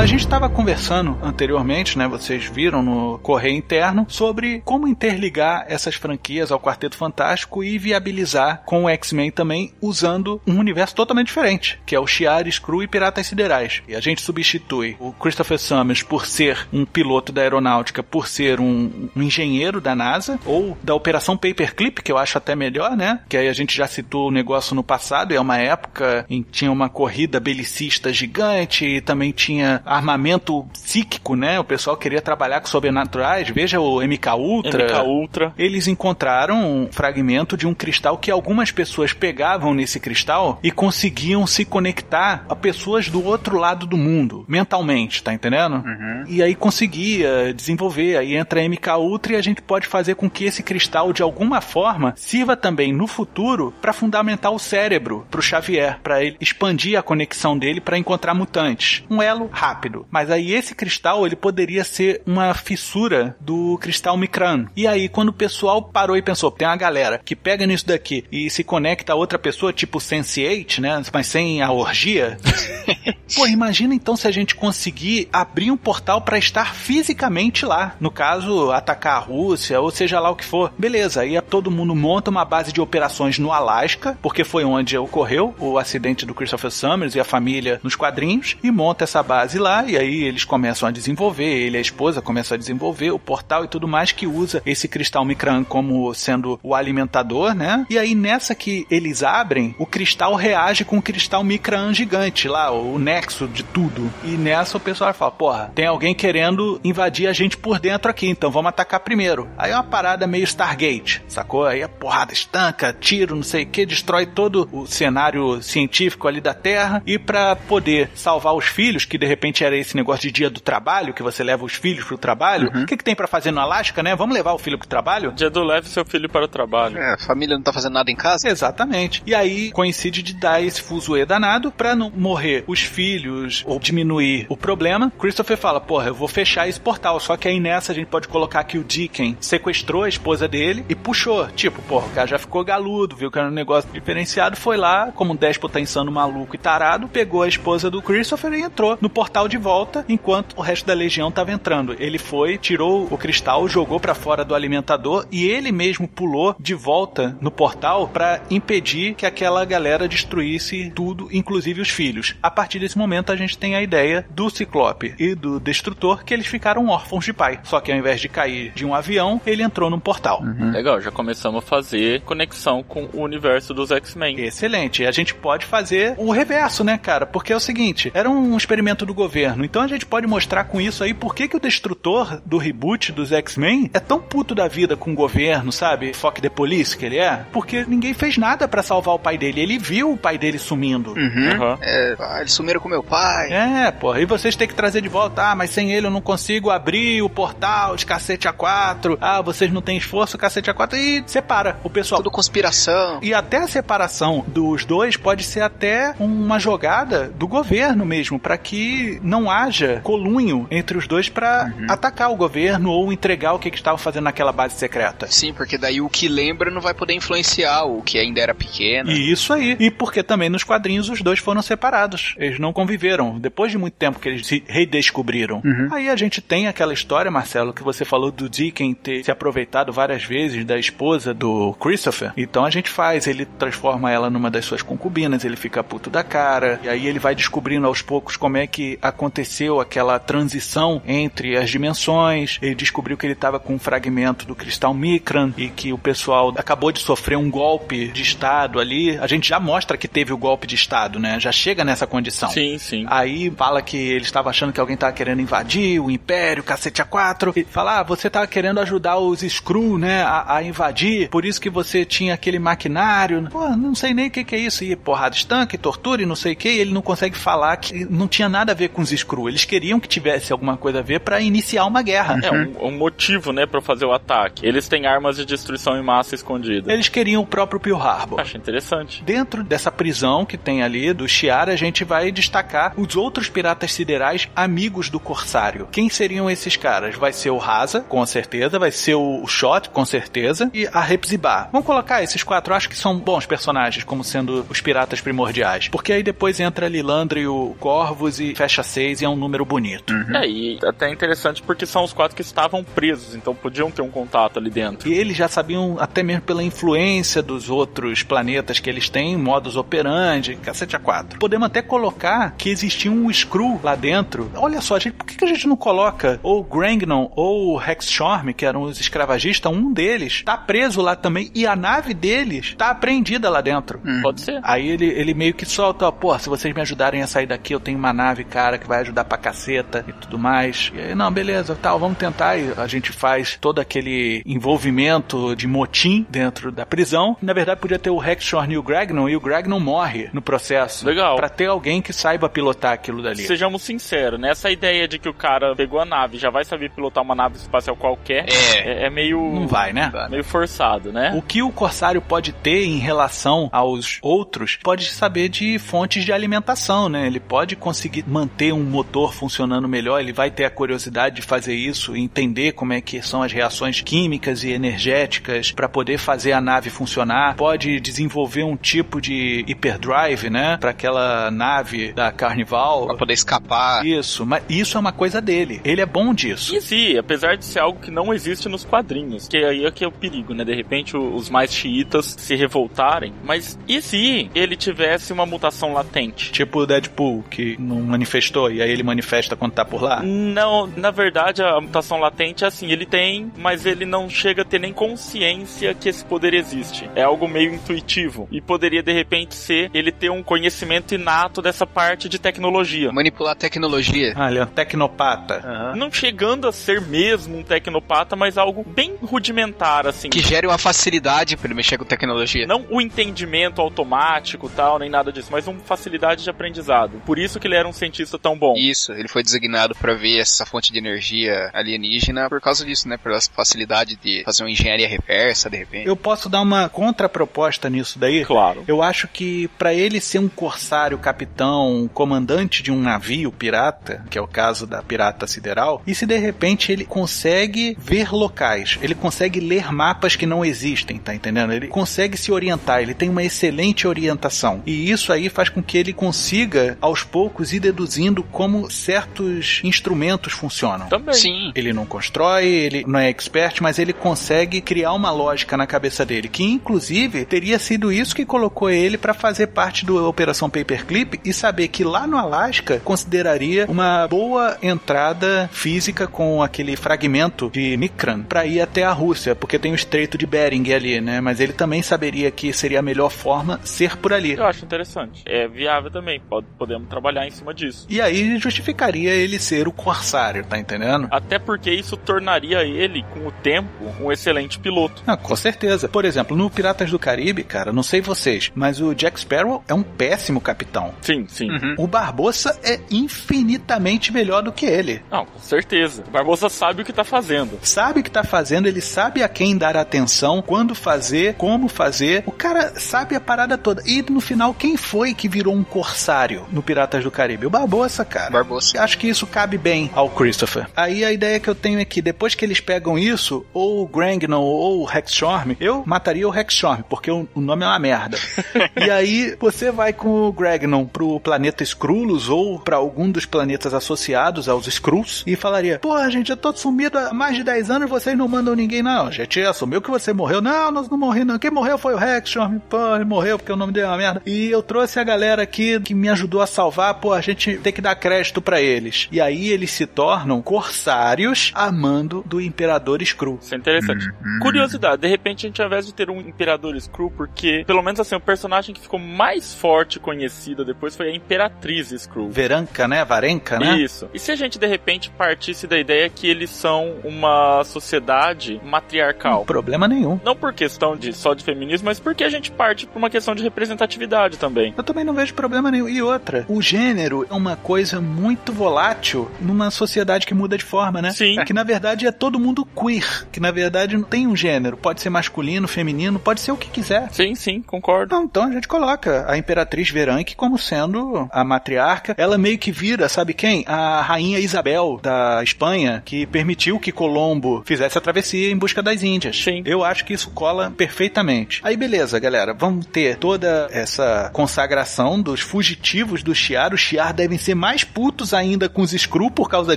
A gente estava conversando anteriormente, né? Vocês viram no correio interno sobre como interligar essas franquias ao Quarteto Fantástico e viabilizar com o X-Men também usando um universo totalmente diferente, que é o Shi'ar, Screw e Piratas Siderais. E a gente substitui o Christopher Summers por ser um piloto da aeronáutica, por ser um, um engenheiro da NASA ou da Operação Paperclip, que eu acho até melhor, né? Que aí a gente já citou o negócio no passado, e é uma época em que tinha uma corrida belicista gigante e também tinha armamento psíquico, né? O pessoal queria trabalhar com sobrenaturais. Veja o MK Ultra. MK Ultra. Eles encontraram um fragmento de um cristal que algumas pessoas pegavam nesse cristal e conseguiam se conectar a pessoas do outro lado do mundo, mentalmente, tá entendendo? Uhum. E aí conseguia desenvolver. Aí entra a MK Ultra e a gente pode fazer com que esse cristal, de alguma forma, sirva também no futuro para fundamentar o cérebro pro Xavier, para ele expandir a conexão dele para encontrar mutantes. Um elo rápido. Mas aí esse cristal, ele poderia ser uma fissura do cristal Micran. E aí, quando o pessoal parou e pensou, tem uma galera que pega nisso daqui e se conecta a outra pessoa, tipo Sense8, né? Mas sem a orgia. Pô, imagina então se a gente conseguir abrir um portal para estar fisicamente lá. No caso, atacar a Rússia, ou seja lá o que for. Beleza, aí todo mundo monta uma base de operações no Alasca, porque foi onde ocorreu o acidente do Christopher Summers e a família nos quadrinhos, e monta essa base lá, e aí eles começam a desenvolver, ele e a esposa começam a desenvolver o portal e tudo mais que usa esse cristal Micran como sendo o alimentador, né? E aí nessa que eles abrem, o cristal reage com o cristal Micran gigante lá, o nexo de tudo. E nessa o pessoal fala, porra, tem alguém querendo invadir a gente por dentro aqui, então vamos atacar primeiro. Aí é uma parada meio Stargate, sacou? Aí a porrada estanca, tiro, não sei o que, destrói todo o cenário científico ali da Terra e para poder salvar os filhos, que de repente era esse negócio de dia do trabalho, que você leva os filhos pro trabalho, o que, que tem para fazer no Alasca, né? Vamos levar o filho pro trabalho? Dia do leve seu filho para o trabalho. É, a família não tá fazendo nada em casa? Exatamente. E aí coincide de dar esse fuzuê danado pra não morrer os filhos ou diminuir o problema. Christopher fala, porra, eu vou fechar esse portal. Só que aí nessa a gente pode colocar que o Deacon sequestrou a esposa dele e puxou. Tipo, porra, o cara já ficou galudo, viu que era um negócio diferenciado, foi lá, como um déspota insano maluco e tarado, pegou a esposa do Christopher e entrou no portal de volta, enquanto o resto da legião tava entrando. Ele foi, tirou o cristal, jogou pra fora do alimentador e ele mesmo pulou de volta no portal pra impedir que aquela galera destruísse tudo, inclusive os filhos. A partir desse momento a gente tem a ideia do Ciclope e do Destrutor que eles ficaram órfãos de pai. Só que ao invés de cair de um avião, ele entrou num portal. Legal, já começamos a fazer conexão com o universo dos X-Men. Excelente. A gente pode fazer o reverso, né, cara? Porque é o seguinte, era um experimento do governo, então a gente pode mostrar com isso aí por que, que o destrutor do reboot dos X-Men é tão puto da vida com o governo, sabe? Fuck the police que ele é. Porque ninguém fez nada pra salvar o pai dele. Ele viu o pai dele sumindo. Uhum. Aham. É, ah, eles sumiram com meu pai. É, porra, e vocês têm que trazer de volta. Ah, mas sem ele eu não consigo abrir o portal de cacete A4. Ah, vocês não têm esforço, cacete A4. E separa o pessoal. Tudo conspiração. E até a separação dos dois pode ser até uma jogada do governo mesmo, pra que não haja colunho entre os dois pra atacar o governo ou entregar o que, que estavam fazendo naquela base secreta. Sim, porque daí o que lembra não vai poder influenciar o que ainda era pequeno. E isso aí. E porque também nos quadrinhos os dois foram separados. Eles não conviveram. Depois de muito tempo que eles se redescobriram. Aí a gente tem aquela história, Marcelo, que você falou do Deacon ter se aproveitado várias vezes da esposa do Christopher. Então a gente faz, ele transforma ela numa das suas concubinas, ele fica puto da cara. E aí ele vai descobrindo aos poucos como é que aconteceu aquela transição entre as dimensões. Ele descobriu que ele estava com um fragmento do cristal Micran e que o pessoal acabou de sofrer um golpe de estado ali. A gente já mostra que teve o golpe de estado, né? Já chega nessa condição. Sim, sim. Aí fala que ele estava achando que alguém estava querendo invadir o Império, cacete A4. E fala, ah, você estava querendo ajudar os Skrull, né, a, a, invadir, por isso que você tinha aquele maquinário. Pô, não sei nem o que, que é isso. E porrada estanque, tortura e não sei o que. E ele não consegue falar que não tinha nada a ver com os Skrull. Eles queriam que tivesse alguma coisa a ver para iniciar uma guerra. É um, um motivo, né, para fazer o ataque. Eles têm armas de destruição em massa escondidas. Eles queriam o próprio Pearl Harbor. Acho interessante. Dentro dessa prisão que tem ali do Shiara, a gente vai destacar os outros piratas siderais amigos do Corsário. Quem seriam esses caras? Vai ser o Haza, com certeza, vai ser o Shot, com certeza, e a Repzibar. Vamos colocar esses quatro, acho que são bons personagens como sendo os piratas primordiais, porque aí depois entra a Lilandra e o Corvus e fecha seis e é um número bonito. Uhum. É, e até interessante porque são os quatro que estavam presos, então podiam ter um contato ali dentro. E eles já sabiam, até mesmo pela influência dos outros planetas que eles têm, modus operandi, cacete a quatro. Podemos até colocar que existia um Skrull lá dentro. Olha só, gente, por que a gente não coloca ou Grangnon ou Rex Shorm, que eram os escravagistas, um deles tá preso lá também e a nave deles tá apreendida lá dentro. Hum. Pode ser. Aí ele, ele meio que solta, pô, se vocês me ajudarem a sair daqui, eu tenho uma nave, cara, que vai ajudar pra caceta e tudo mais. E aí, não, beleza, tal, vamos tentar. E a gente faz todo aquele envolvimento de motim dentro da prisão. Na verdade, podia ter o Rex Shorn e o Gragnon, e o Gragnon morre no processo. Legal. Pra ter alguém que saiba pilotar aquilo dali. Sejamos sinceros, né? Essa ideia de que o cara pegou a nave já vai saber pilotar uma nave espacial qualquer é, é, é meio. Não vai, né? Meio forçado, né? O que o Corsário pode ter em relação aos outros pode saber de fontes de alimentação, né? Ele pode conseguir manter um motor funcionando melhor, ele vai ter a curiosidade de fazer isso, entender como é que são as reações químicas e energéticas para poder fazer a nave funcionar. Pode desenvolver um tipo de hyperdrive, né? Para aquela nave da Carnival. Pra poder escapar. Isso, mas isso é uma coisa dele. Ele é bom disso. E sim, apesar de ser algo que não existe nos quadrinhos, que aí é que é o perigo, né? De repente os mais xiitas se revoltarem. Mas e se ele tivesse uma mutação latente? Tipo o Deadpool, que não manifestou e aí ele manifesta quando tá por lá? Não, na verdade a mutação latente é assim, ele tem, mas ele não chega a ter nem consciência que esse poder existe. É algo meio intuitivo. E poderia de repente ser ele ter um conhecimento inato dessa parte de tecnologia. Manipular tecnologia. Ah, ele é um tecnopata. Uhum. Não chegando a ser mesmo um tecnopata, mas algo bem rudimentar, assim. Que gere uma facilidade para ele mexer com tecnologia. Não o entendimento automático tal, nem nada disso, mas uma facilidade de aprendizado. Por isso que ele era um cientista tão bom. Isso, ele foi designado para ver essa fonte de energia alienígena por causa disso, né? Pela facilidade de fazer uma engenharia reversa, de repente. Eu posso dar uma contraproposta nisso daí? Claro. Eu acho que para ele ser um corsário, capitão, comandante de um navio pirata, que é o caso da pirata sideral, e se de repente ele consegue ver locais, ele consegue ler mapas que não existem, tá entendendo? Ele consegue se orientar, ele tem uma excelente orientação. E isso aí faz com que ele consiga, aos poucos, ir deduzindo como certos instrumentos funcionam. Também. Sim. Ele não constrói, ele não é expert, mas ele consegue criar uma lógica na cabeça dele, que inclusive teria sido isso que colocou ele para fazer parte da Operação Paperclip e saber que lá no Alasca consideraria uma boa entrada física com aquele fragmento de Mikran para ir até a Rússia, porque tem o Estreito de Bering ali, né? Mas ele também saberia que seria a melhor forma ser por ali. Eu acho interessante. É viável também, pode, podemos trabalhar em cima disso. E aí justificaria ele ser o corsário, tá entendendo? Até porque isso tornaria ele, com o tempo, um excelente piloto. Ah, com certeza. Por exemplo, no Piratas do Caribe, cara, não sei vocês, mas o Jack Sparrow é um péssimo capitão. Sim, sim. Uhum. O Barbossa é infinitamente melhor do que ele. Não, com certeza. O Barbosa sabe o que tá fazendo. Sabe o que tá fazendo, ele sabe a quem dar atenção, quando fazer, como fazer. O cara sabe a parada toda. E no final, quem foi que virou um corsário no Piratas do Caribe? O Barbossa, cara. Barbosa. Acho que isso cabe bem ao Christopher. Aí a ideia que eu tenho é que depois que eles pegam isso, ou o Grangnon ou o Rex Shorm, eu mataria o Rex Shorm, porque o, nome é uma merda. e aí você vai com o Gragnon pro planeta Skrullos ou pra algum dos planetas associados aos Skrulls e falaria: Porra, gente, eu tô sumido há mais de 10 anos e vocês não mandam ninguém, não. A gente assumiu que você morreu. Não, nós não morremos, não. Quem morreu foi o Rex Shorm. Pô, ele morreu porque o nome dele é uma merda. E eu trouxe a galera aqui que me ajudou a salvar. Pô, a gente tem que dar crédito pra eles. E aí eles se tornam corsários a mando do Imperador Skrull. Isso é interessante. Curiosidade, de repente a gente ao invés de ter um Imperador Skrull, porque pelo menos assim, o personagem que ficou mais forte e conhecida depois foi a Imperatriz Skrull. Veranca, né? Varenca, né? Isso. E se a gente de repente partisse da ideia que eles são uma sociedade matriarcal? Problema nenhum. Não por questão de só de feminismo, mas porque a gente parte por uma questão de representatividade também. Eu também não vejo problema nenhum. E outra, o gênero é uma coisa muito volátil numa sociedade que muda de forma, né? Sim. Que na verdade é todo mundo queer, que na verdade não tem um gênero. Pode ser masculino, feminino, pode ser o que quiser. Sim, sim, concordo. Não, então a gente coloca a Imperatriz Veranque como sendo a matriarca. Ela meio que vira, sabe quem? A rainha Isabel da Espanha, que permitiu que Colombo fizesse a travessia em busca das Índias. Sim. Eu acho que isso cola perfeitamente. Aí beleza, galera, vamos ter toda essa consagração dos fugitivos do Shiar. Os Shiar devem ser mais putos ainda com os Skrull por causa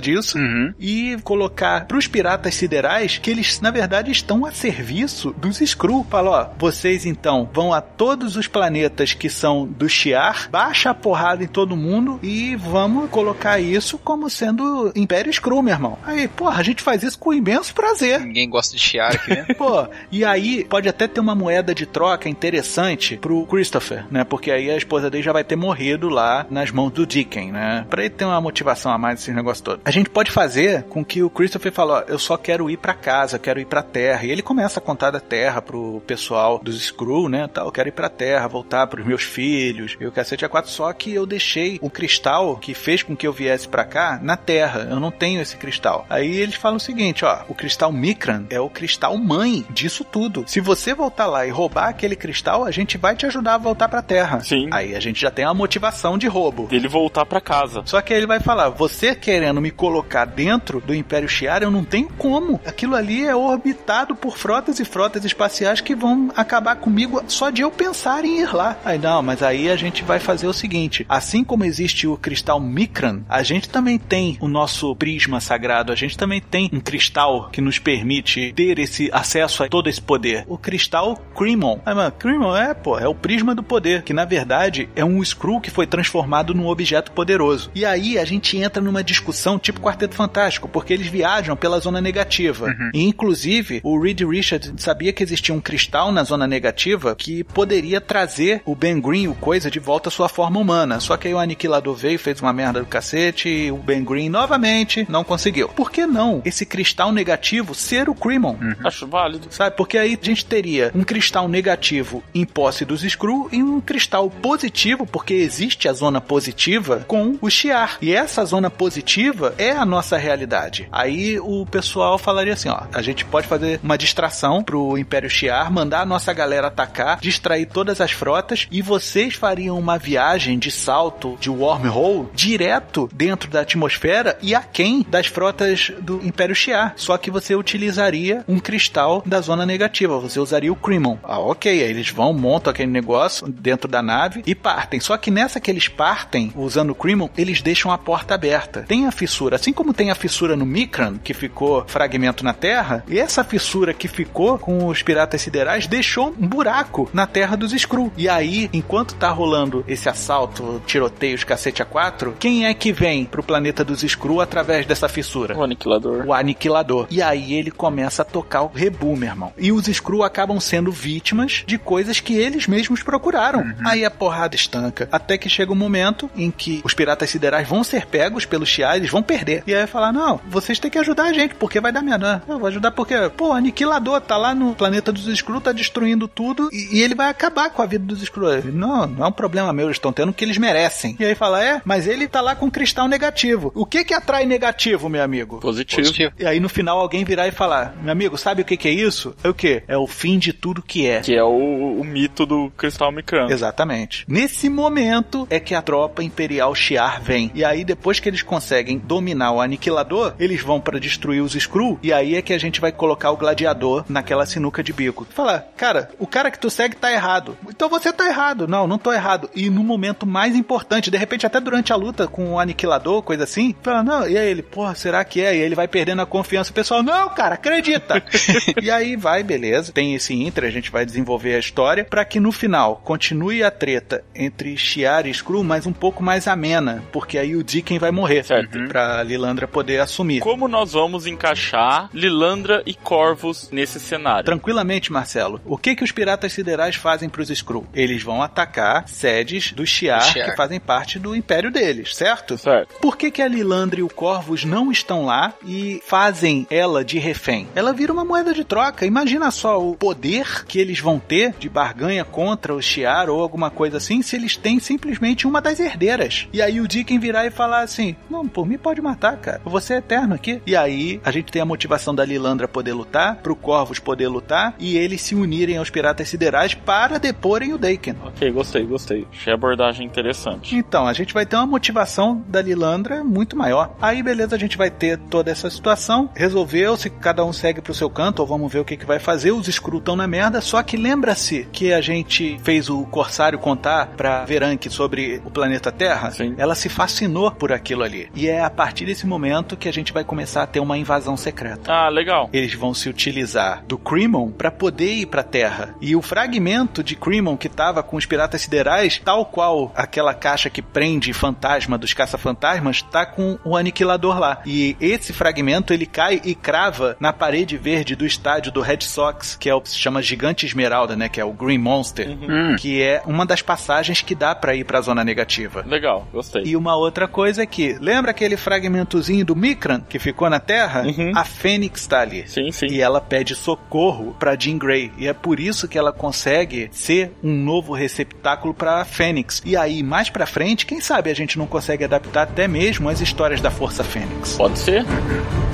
disso. Uhum. E colocar pros piratas siderais que eles, na verdade, estão a serviço dos Skrull. Fala, ó, vocês então vão a todos os planetas que são do Shiar, baixa a porrada em todo mundo e vamos colocar isso como sendo Império Skrull, meu irmão. Aí, porra, a gente faz isso com imenso prazer. Ninguém gosta de chiar aqui, né? Pô, e aí pode até ter uma moeda de troca interessante pro Christopher, né? Porque aí a esposa dele já vai ter morrido lá nas mãos do Dicken, né? Pra ele ter uma motivação a mais esse negócio todo. A gente pode fazer com que o Christopher fale, ó, eu só quero ir pra casa, quero ir pra terra. E ele começa a contar da terra pro pessoal dos Skrull, né? Tal, eu quero ir pra terra, voltar pros meus filhos. E o cacete a quatro, só que eu deixei o cristal que fez com que eu viesse pra cá na terra. Eu não tenho esse cristal. Aí eles falam o seguinte, ó, o cristal Mikran é o cristal mãe disso tudo. Se você voltar lá e roubar aquele cristal, a gente vai te ajudar a voltar pra terra. Sim. Aí a gente já tem uma motivação de roubo. Dele voltar pra casa. Só que aí ele vai falar: você querendo me colocar dentro do Império Shiar, eu não tenho como. Aquilo ali é orbitado por frotas e frotas espaciais que vão acabar comigo só de eu pensar em ir lá. Aí não, mas aí a gente vai fazer o seguinte: assim como existe o cristal Mikran, a gente também tem o nosso prisma sagrado, a gente também tem um cristal que nos permite ter esse acesso a todo esse poder. O cristal Cremon. Ah, mano, Cremon é, pô, é o prisma do poder, que na verdade é um Skrull que foi transformado num objeto poderoso. E aí a gente entra numa discussão tipo Quarteto Fantástico, porque eles viajam pela zona negativa. E inclusive o Reed Richards sabia que existia um cristal na zona negativa que poderia trazer o Ben Green, o coisa, de volta à sua forma humana. Só que aí o Aniquilador veio, fez uma merda do cacete e o Ben Green novamente não conseguiu. Por que não esse cristal negativo ser o Cremon? Acho válido. Sabe? Porque aí a gente teria um cristal negativo em posse dos Skrull e um cristal positivo, porque existe a zona positiva com o Shiar. E essa zona positiva é a nossa realidade. Aí o pessoal falaria assim, ó, a gente pode fazer uma distração pro Império Shiar, mandar a nossa galera atacar, distrair todas as frotas e vocês fariam uma viagem de salto de wormhole direto dentro da atmosfera e aquém das frotas do Império Shiar. Só que você utilizaria um cristal da zona negativa, você usaria o Cremon. Ah, ok, aí eles vão, montam aquele negócio dentro da nave e partem. Só que nessa que eles partem, usando o Eles deixam a porta aberta. Tem a fissura, assim como tem a fissura no Mikran, que ficou fragmento na Terra, e essa fissura que ficou com os piratas siderais deixou um buraco na Terra dos Skrull. E aí, enquanto tá rolando esse assalto, tiroteios, cacete a quatro, quem é que vem pro planeta dos Skrull através dessa fissura? O aniquilador. o aniquilador. E aí ele começa a tocar o rebu, meu irmão. E os Skrull acabam sendo vítimas de coisas que eles mesmos procuraram. Aí a porrada estanca. Até que chega um momento em que os piratas siderais vão ser pegos pelos Shiar, eles vão perder. E aí vai falar: não, vocês têm que ajudar a gente, porque vai dar merda. Eu vou ajudar porque, pô, o aniquilador tá lá no planeta dos Skrull, tá destruindo tudo e, e ele vai acabar com a vida dos Skrull. Não, não é um problema meu, eles estão tendo o que eles merecem. E aí fala: é, mas ele tá lá com cristal negativo. O que que atrai negativo, meu amigo? Positivo. Positivo. E aí no final alguém virar e falar: Meu amigo, sabe o que, que é isso? É o quê? É o fim de tudo que é. Que é o, o mito do cristal micrano. Exatamente. Nesse momento é que a tropa imperial Shiar vem. E aí, depois que eles conseguem dominar o aniquilador, eles vão pra destruir os Skrull. E aí é que a gente vai colocar o gladiador naquela sinuca de bico. Falar, cara, o cara que tu segue tá errado. Então você tá errado. Não, não tô errado. E no momento mais importante, de repente até durante a luta com o aniquilador, coisa assim, fala, não, e aí ele, porra, será que é? E aí ele vai perdendo a confiança. O pessoal, não, cara, acredita. e aí vai, beleza. Tem esse inter, a gente vai desenvolver a história para que no final continue a treta entre Shiar e Skrull, mas um pouco mais amena, porque aí o Dicken vai morrer, Certo. pra Lilandra poder assumir. Como nós vamos encaixar Lilandra e Corvus nesse cenário? Tranquilamente, Marcelo. O que que os piratas siderais fazem pros Skrull? Eles vão atacar sedes do Shiar. que fazem parte do império deles, certo? Certo. Por que, que a Lilandra e o Corvus não estão lá e fazem ela de refém? Ela vira uma moeda de troca. Imagina só o poder que eles vão ter de barganha contra o Shiar ou alguma coisa assim se eles têm simplesmente uma das herdeiras. E aí o Dicken virar e falar assim: Não, por mim pode matar, cara. Você é eterno aqui. E aí a gente tem a motivação da Lilandra poder lutar, pro Corvus poder lutar e eles se unirem aos piratas siderais para deporem o Daken. Ok, gostei, gostei. Achei a abordagem interessante. Então, a gente vai ter uma motivação da Lilandra muito maior. Aí, beleza, a gente vai ter toda essa situação. Resolveu, se cada um segue pro seu canto, ou vamos ver o que, que vai fazer. Os Skrull estão na merda. Só que lembra-se que a gente fez o Corsário contar pra Veranque sobre o planeta Terra? Sim. Ela se fascinou por aquilo ali. E é a partir desse momento que a gente vai começar a ter uma invasão secreta. Ah, legal. Eles vão se utilizar do Cremon para poder ir pra Terra. E o fragmento de Cremon que tava com os piratas siderais, tal qual aquela caixa que prende fantasma dos caça-fantasmas, tá com o aniquilador lá. E esse fragmento ele cai e crava na parede verde do estádio do Red Sox, que é o que se chama Gigante Esmeralda, né, que é o Green Monster, Hum. que é uma das passagens que dá pra ir pra zona negativa. Legal, gostei. E uma outra coisa é que, lembra aquele fragmentozinho do Micran que ficou na Terra? Uhum. A Fênix tá ali. Sim, sim. E ela pede socorro pra Jean Grey. E é por isso que ela consegue ser um novo receptáculo pra Fênix. E aí, mais pra frente, quem sabe a gente não consegue adaptar até mesmo as histórias da Força Fênix. Pode ser? These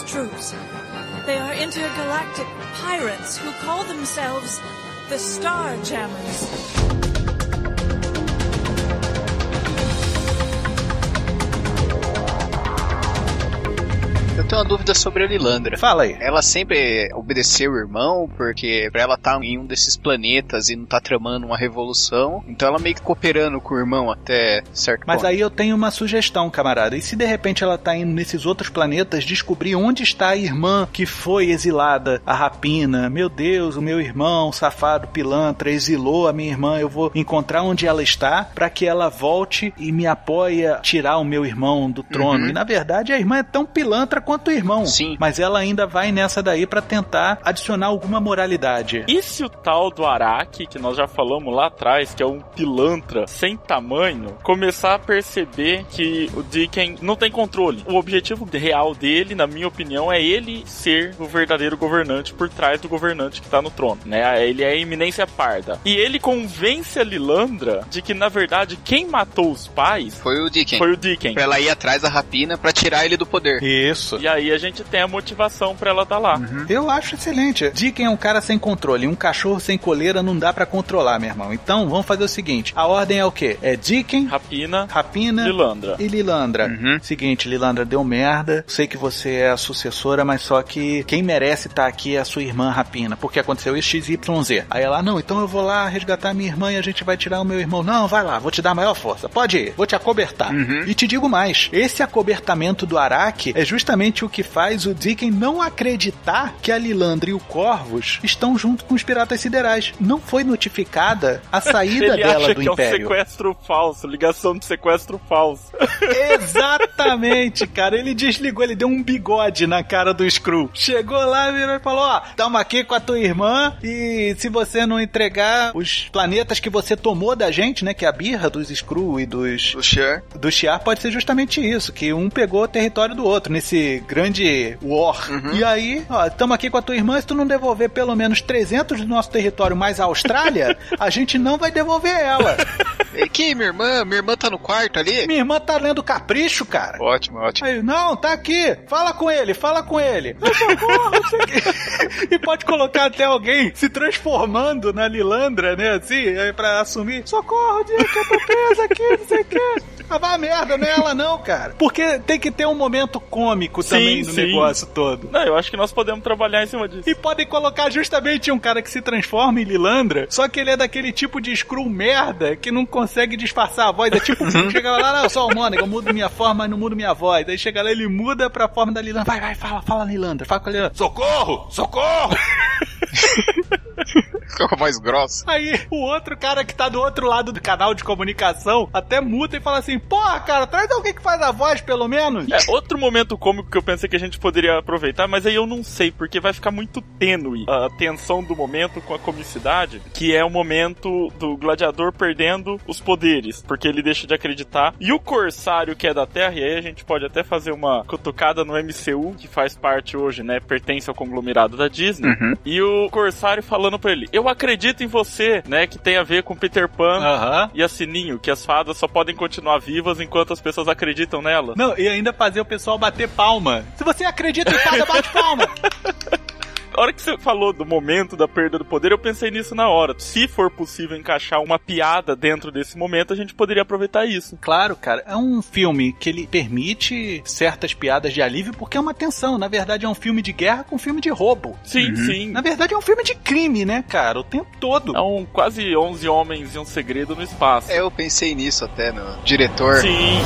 troops. They are intergalactic pirates who call themselves the Star tenho uma dúvida sobre a Lilandra. Fala aí. Ela sempre obedeceu o irmão, porque pra ela estar em um desses planetas e não tá tramando uma revolução, então ela meio que cooperando com o irmão até certo Mas ponto. aí eu tenho uma sugestão, camarada. E se de repente ela tá indo nesses outros planetas descobrir onde está a irmã que foi exilada, a rapina? Meu Deus, o meu irmão, safado pilantra, exilou a minha irmã. Eu vou encontrar onde ela está para que ela volte e me apoie a tirar o meu irmão do trono. Uhum. E na verdade a irmã é tão pilantra quanto o irmão. Sim. Mas ela ainda vai nessa daí para tentar adicionar alguma moralidade. E se o tal do Araki, que nós já falamos lá atrás, que é um pilantra sem tamanho, começar a perceber que o Dicken não tem controle? O objetivo real dele, na minha opinião, é ele ser o verdadeiro governante por trás do governante que tá no trono, né? Ele é a eminência parda. E ele convence a Lilandra de que, na verdade, quem matou os pais Foi o Dicken. foi o Dicken. Pra ela ir atrás da rapina pra tirar ele do poder. Isso. E aí a gente tem a motivação pra ela tá lá. Eu acho excelente. Dicken é um cara sem controle. Um cachorro sem coleira não dá pra controlar, meu irmão. Então, vamos fazer o seguinte. A ordem é o quê? É Dicken, Rapina, Rapina Lilandra. e Lilandra. Uhum. Seguinte, Lilandra, deu merda. Sei que você é a sucessora, mas só que quem merece estar aqui é a sua irmã Rapina. Porque aconteceu isso XYZ. Aí ela, não, então eu vou lá resgatar minha irmã e a gente vai tirar o meu irmão. Não, vai lá, vou te dar a maior força. Pode ir, vou te acobertar. Uhum. E te digo mais, esse acobertamento do Araki é justamente o que faz o Dicken não acreditar que a Lilandra e o Corvus estão junto com os piratas siderais. Não foi notificada a saída Ele dela acha do que é um Império. sequestro falso, ligação de sequestro falso. Exatamente, cara. Ele desligou, ele deu um bigode na cara do Screw. Chegou lá, virou e falou: Ó, tamo aqui com a tua irmã e se você não entregar os planetas que você tomou da gente, né? Que é a birra dos Screw e dos O Cher. do Shiar pode ser justamente isso, que um pegou o território do outro, nesse grande war. E aí, ó, tamo aqui com a tua irmã, se tu não devolver pelo menos 300 do nosso território mais a Austrália, a gente não vai devolver ela. E que minha irmã? Minha irmã tá no quarto ali? Minha irmã tá lendo Capricho, cara. Ótimo, ótimo. Aí, não, tá aqui. Fala com ele, fala com ele. Socorro, não sei o quê. e pode colocar até alguém se transformando na Lilandra, né? Assim, aí pra assumir. Socorro, Dick, eu tô presa aqui, não sei o quê. Ah, vá merda, não é ela não, cara. Porque tem que ter um momento cômico Sim, também no sim. negócio todo. Não, eu acho que nós podemos trabalhar em cima disso. E podem colocar justamente um cara que se transforma em Lilandra, só que ele é daquele tipo de Skrull merda que não consegue disfarçar a voz. É tipo, chega lá, não, eu sou o Mônica, eu mudo minha forma, mas não mudo minha voz. Aí chega lá, ele muda pra forma da Lilandra. Vai, vai, fala, fala, Lilandra, fala com a Lilandra. Socorro! Socorro! Fica com a voz grossa. Aí o outro cara que tá do outro lado do canal de comunicação até muta e fala assim: Porra, cara, traz alguém que faz a voz pelo menos. É, outro momento cômico que eu pensei que a gente poderia aproveitar, mas aí eu não sei, porque vai ficar muito tênue a tensão do momento com a comicidade, que é o momento do gladiador perdendo os poderes, porque ele deixa de acreditar. E o corsário que é da Terra, e aí a gente pode até fazer uma cutucada no MCU, que faz parte hoje, né, pertence ao conglomerado da Disney. Uhum. E o corsário falando pra ele: Eu acredito em você, né? Que tem a ver com Peter Pan Aham. e a Sininho, que as fadas só podem continuar vivas enquanto as pessoas acreditam nela. Não, e ainda fazer o pessoal bater palma. Se você acredita em fada, bate palma. A hora que você falou do momento da perda do poder, eu pensei nisso na hora. Se for possível encaixar uma piada dentro desse momento, a gente poderia aproveitar isso. Claro, cara, é um filme que ele permite certas piadas de alívio porque é uma tensão. Na verdade, é um filme de guerra com um filme de roubo. Sim, sim. Na verdade, é um filme de crime, né, cara? O tempo todo. É um quase 11 homens e um segredo no espaço. É, eu pensei nisso até no diretor. Sim.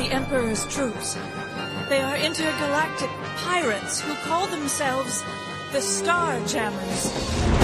The Emperor's troops. They are intergalactic pirates who call themselves the Star Jammers.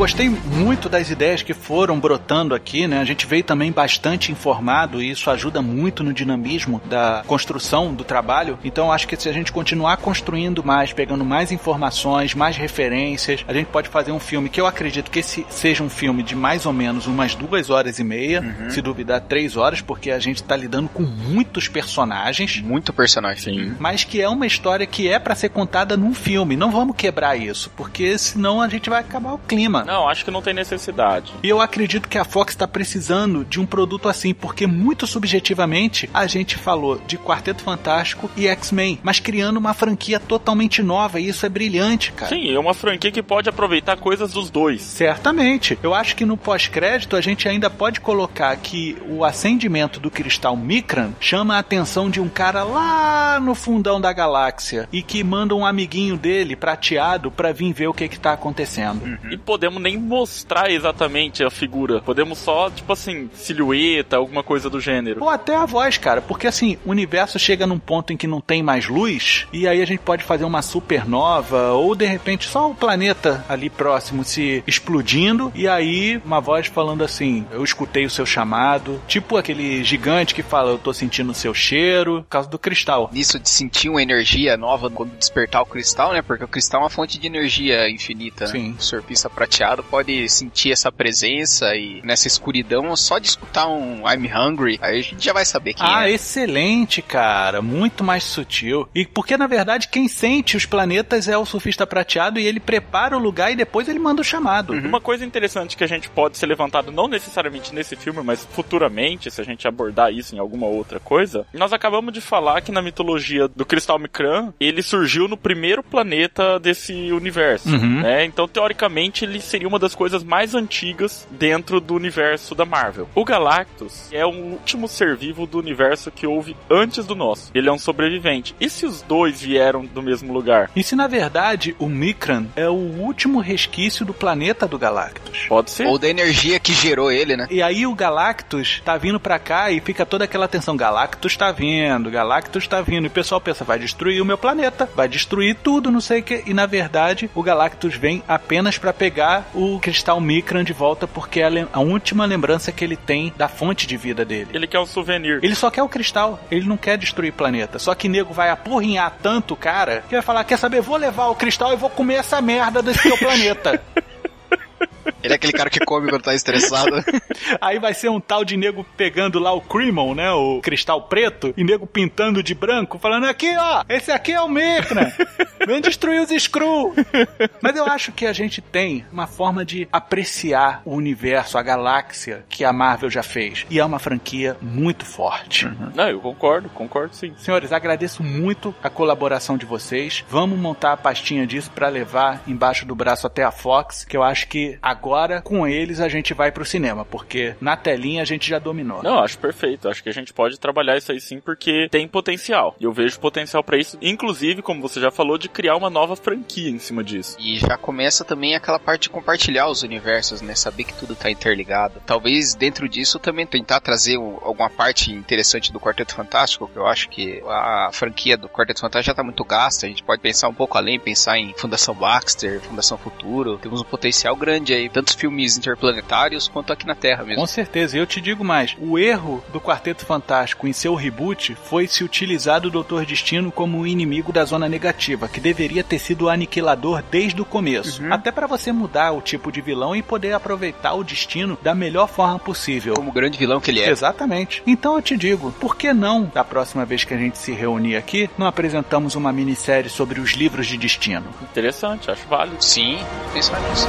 Gostei muito das ideias que foram brotando aqui, né? A gente veio também bastante informado e isso ajuda muito no dinamismo da construção do trabalho. Então, acho que se a gente continuar construindo mais, pegando mais informações, mais referências, a gente pode fazer um filme que eu acredito que esse seja um filme de mais ou menos umas duas horas e meia, se duvidar três horas, porque a gente tá lidando com muitos personagens. Muito personagem. Sim. Mas que é uma história que é pra ser contada num filme. Não vamos quebrar isso, porque senão a gente vai acabar o clima. Não, acho que não tem necessidade. E eu acredito que a Fox está precisando de um produto assim, porque muito subjetivamente a gente falou de Quarteto Fantástico e X-Men, mas criando uma franquia totalmente nova, e isso é brilhante, cara. Sim, é uma franquia que pode aproveitar coisas dos dois. Certamente. Eu acho que no pós-crédito a gente ainda pode colocar que o acendimento do cristal Micran chama a atenção de um cara lá no fundão da galáxia e que manda um amiguinho dele prateado pra vir ver o que que tá acontecendo. E podemos nem mostrar exatamente a figura. Podemos só, tipo assim, silhueta, alguma coisa do gênero. Ou até a voz, cara, porque assim, o universo chega num ponto em que não tem mais luz, e aí a gente pode fazer uma supernova, ou de repente só o planeta ali próximo se explodindo, e aí uma voz falando assim: Eu escutei o seu chamado, tipo aquele gigante que fala: Eu tô sentindo o seu cheiro, por causa do cristal. Nisso de sentir uma energia nova quando despertar o cristal, né? Porque o cristal é uma fonte de energia infinita. né? Sim. O surfista prateado pode sentir essa presença e nessa escuridão, só de escutar um I'm hungry, aí a gente já vai saber quem Ah, é. excelente, cara. Muito mais sutil. E porque, na verdade, quem sente os planetas é o surfista prateado e ele prepara o lugar e depois ele manda o chamado. Uma coisa interessante que a gente pode ser levantado, não necessariamente nesse filme, mas futuramente, se a gente abordar isso em alguma outra coisa, nós acabamos de falar que na mitologia do Cristal Micran, ele surgiu no primeiro planeta desse universo, Uhum. né? Então, teoricamente, ele seria uma das coisas mais antigas dentro do universo da Marvel. O Galactus é o último ser vivo do universo que houve antes do nosso. Ele é um sobrevivente. E se os dois vieram do mesmo lugar? E se na verdade o Micran é o último resquício do planeta do Galactus? Pode ser. Ou da energia que gerou ele, né? E aí o Galactus tá vindo pra cá e fica toda aquela tensão. Galactus tá vindo, Galactus tá vindo. E o pessoal pensa, vai destruir o meu planeta, vai destruir tudo, não sei o que. E na verdade o Galactus vem apenas pra pegar o cristal Micran de volta, porque é a, última lembrança que ele tem da fonte de vida dele. Ele quer um souvenir. Ele só quer o cristal, ele não quer destruir o planeta. Só que nego vai apurrinhar tanto o cara que vai falar: quer saber, vou levar o cristal e vou comer essa merda desse teu planeta. Ele é aquele cara que come quando tá estressado. Aí vai ser um tal de nego pegando lá o Cremon, né? O cristal preto, e nego pintando de branco, falando aqui, ó, esse aqui é o Micra. Vem destruir os Screw. Mas eu acho que a gente tem uma forma de apreciar o universo, a galáxia que a Marvel já fez. E é uma franquia muito forte. Não, eu concordo, concordo sim. Senhores, agradeço muito a colaboração de vocês. Vamos montar a pastinha disso pra levar embaixo do braço até a Fox, que eu acho que agora agora com eles a gente vai pro cinema, porque na telinha a gente já dominou. Não, acho perfeito. Acho que a gente pode trabalhar isso aí sim, porque tem potencial. E eu vejo potencial para isso, inclusive, como você já falou, de criar uma nova franquia em cima disso. E já começa também aquela parte de compartilhar os universos, né? Saber que tudo tá interligado. Talvez dentro disso também tentar trazer um, alguma parte interessante do Quarteto Fantástico, que eu acho que a franquia do Quarteto Fantástico já tá muito gasta. A gente pode pensar um pouco além, pensar em Fundação Baxter, Fundação Futuro. Temos um potencial grande aí, tantos filmes interplanetários quanto aqui na Terra mesmo. Com certeza, e eu te digo mais: o erro do Quarteto Fantástico em seu reboot foi se utilizar do Doutor Destino como um inimigo da zona negativa, que deveria ter sido o aniquilador desde o começo. Uhum. Até para você mudar o tipo de vilão e poder aproveitar o destino da melhor forma possível. Como o grande vilão que ele é. Exatamente. Então eu te digo, por que não, da próxima vez que a gente se reunir aqui, não apresentamos uma minissérie sobre os livros de destino? Interessante, acho válido. Sim, pensar nisso.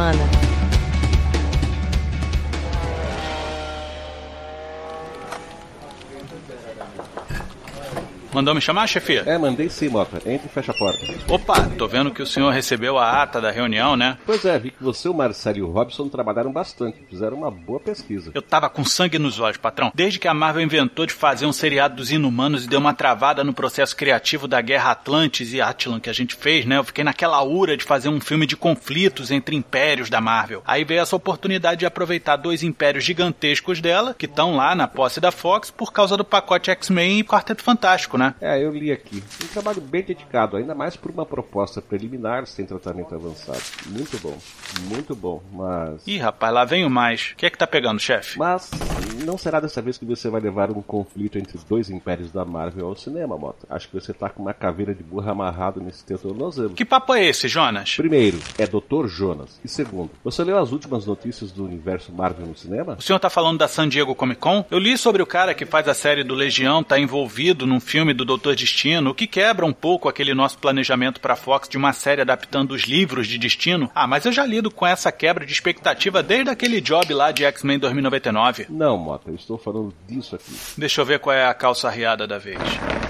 semana. Mandou me chamar, chefia? É, mandei sim, Mota. Entre e fecha a porta. Opa, tô vendo que o senhor recebeu a ata da reunião, né? Pois é, vi que você, o Marcelo e o Robson trabalharam bastante. Fizeram uma boa pesquisa. Eu tava com sangue nos olhos, patrão. Desde que a Marvel inventou de fazer um seriado dos Inumanos e deu uma travada no processo criativo da Guerra Atlantis e Atlan que a gente fez, né? Eu fiquei naquela ura de fazer um filme de conflitos entre impérios da Marvel. Aí veio essa oportunidade de aproveitar dois impérios gigantescos dela, que estão lá na posse da Fox, por causa do pacote X-Men e Quarteto Fantástico, né? É, eu li aqui. Um trabalho bem dedicado, ainda mais por uma proposta preliminar sem tratamento avançado. Muito bom. Muito bom, mas. Ih, rapaz, lá vem o mais. O que é que tá pegando, chefe? Mas não será dessa vez que você vai levar um conflito entre dois impérios da Marvel ao cinema, Mota. Acho que você tá com uma caveira de burra amarrado nesse teu tornozelo. Que papo é esse, Jonas? Primeiro, é Dr. Jonas. E segundo, você leu as últimas notícias do universo Marvel no cinema? O senhor tá falando da San Diego Comic Con? Eu li sobre o cara que faz a série do Legião, tá envolvido num filme do Doutor Destino, o que quebra um pouco aquele nosso planejamento pra Fox de uma série adaptando os livros de Destino. Ah, mas eu já lido com essa quebra de expectativa desde aquele job lá de X-Men 2099. Não, Mota, eu estou falando disso aqui. Deixa eu ver qual é a calça arriada da vez.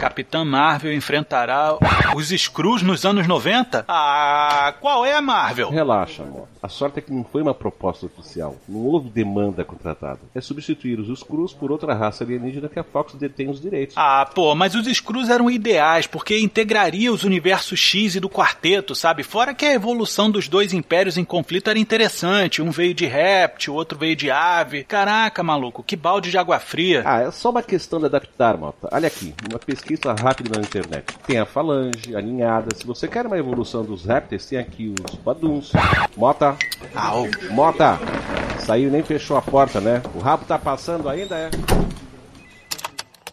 Capitã Marvel enfrentará os Skrulls nos anos 90? Ah, qual é Marvel? Relaxa, Mota. A sorte é que não foi uma proposta oficial. Não houve demanda contratada. É substituir os Skrulls por outra raça alienígena que a Fox detém os direitos. Ah, pô, mas os Skrulls eram ideais, porque integraria os universos X e do quarteto, sabe? Fora que a evolução dos dois impérios em conflito era interessante. Um veio de réptil, o outro veio de ave. Caraca, maluco, que balde de água fria. Ah, é só uma questão de adaptar, Mota. Olha aqui, uma pesquisa rápida na internet. Tem a falange, a ninhada. Se você quer uma evolução dos répteis, tem aqui os baduns. Mota, Au. Mota, saiu e nem fechou a porta, né? O rabo tá passando ainda, é?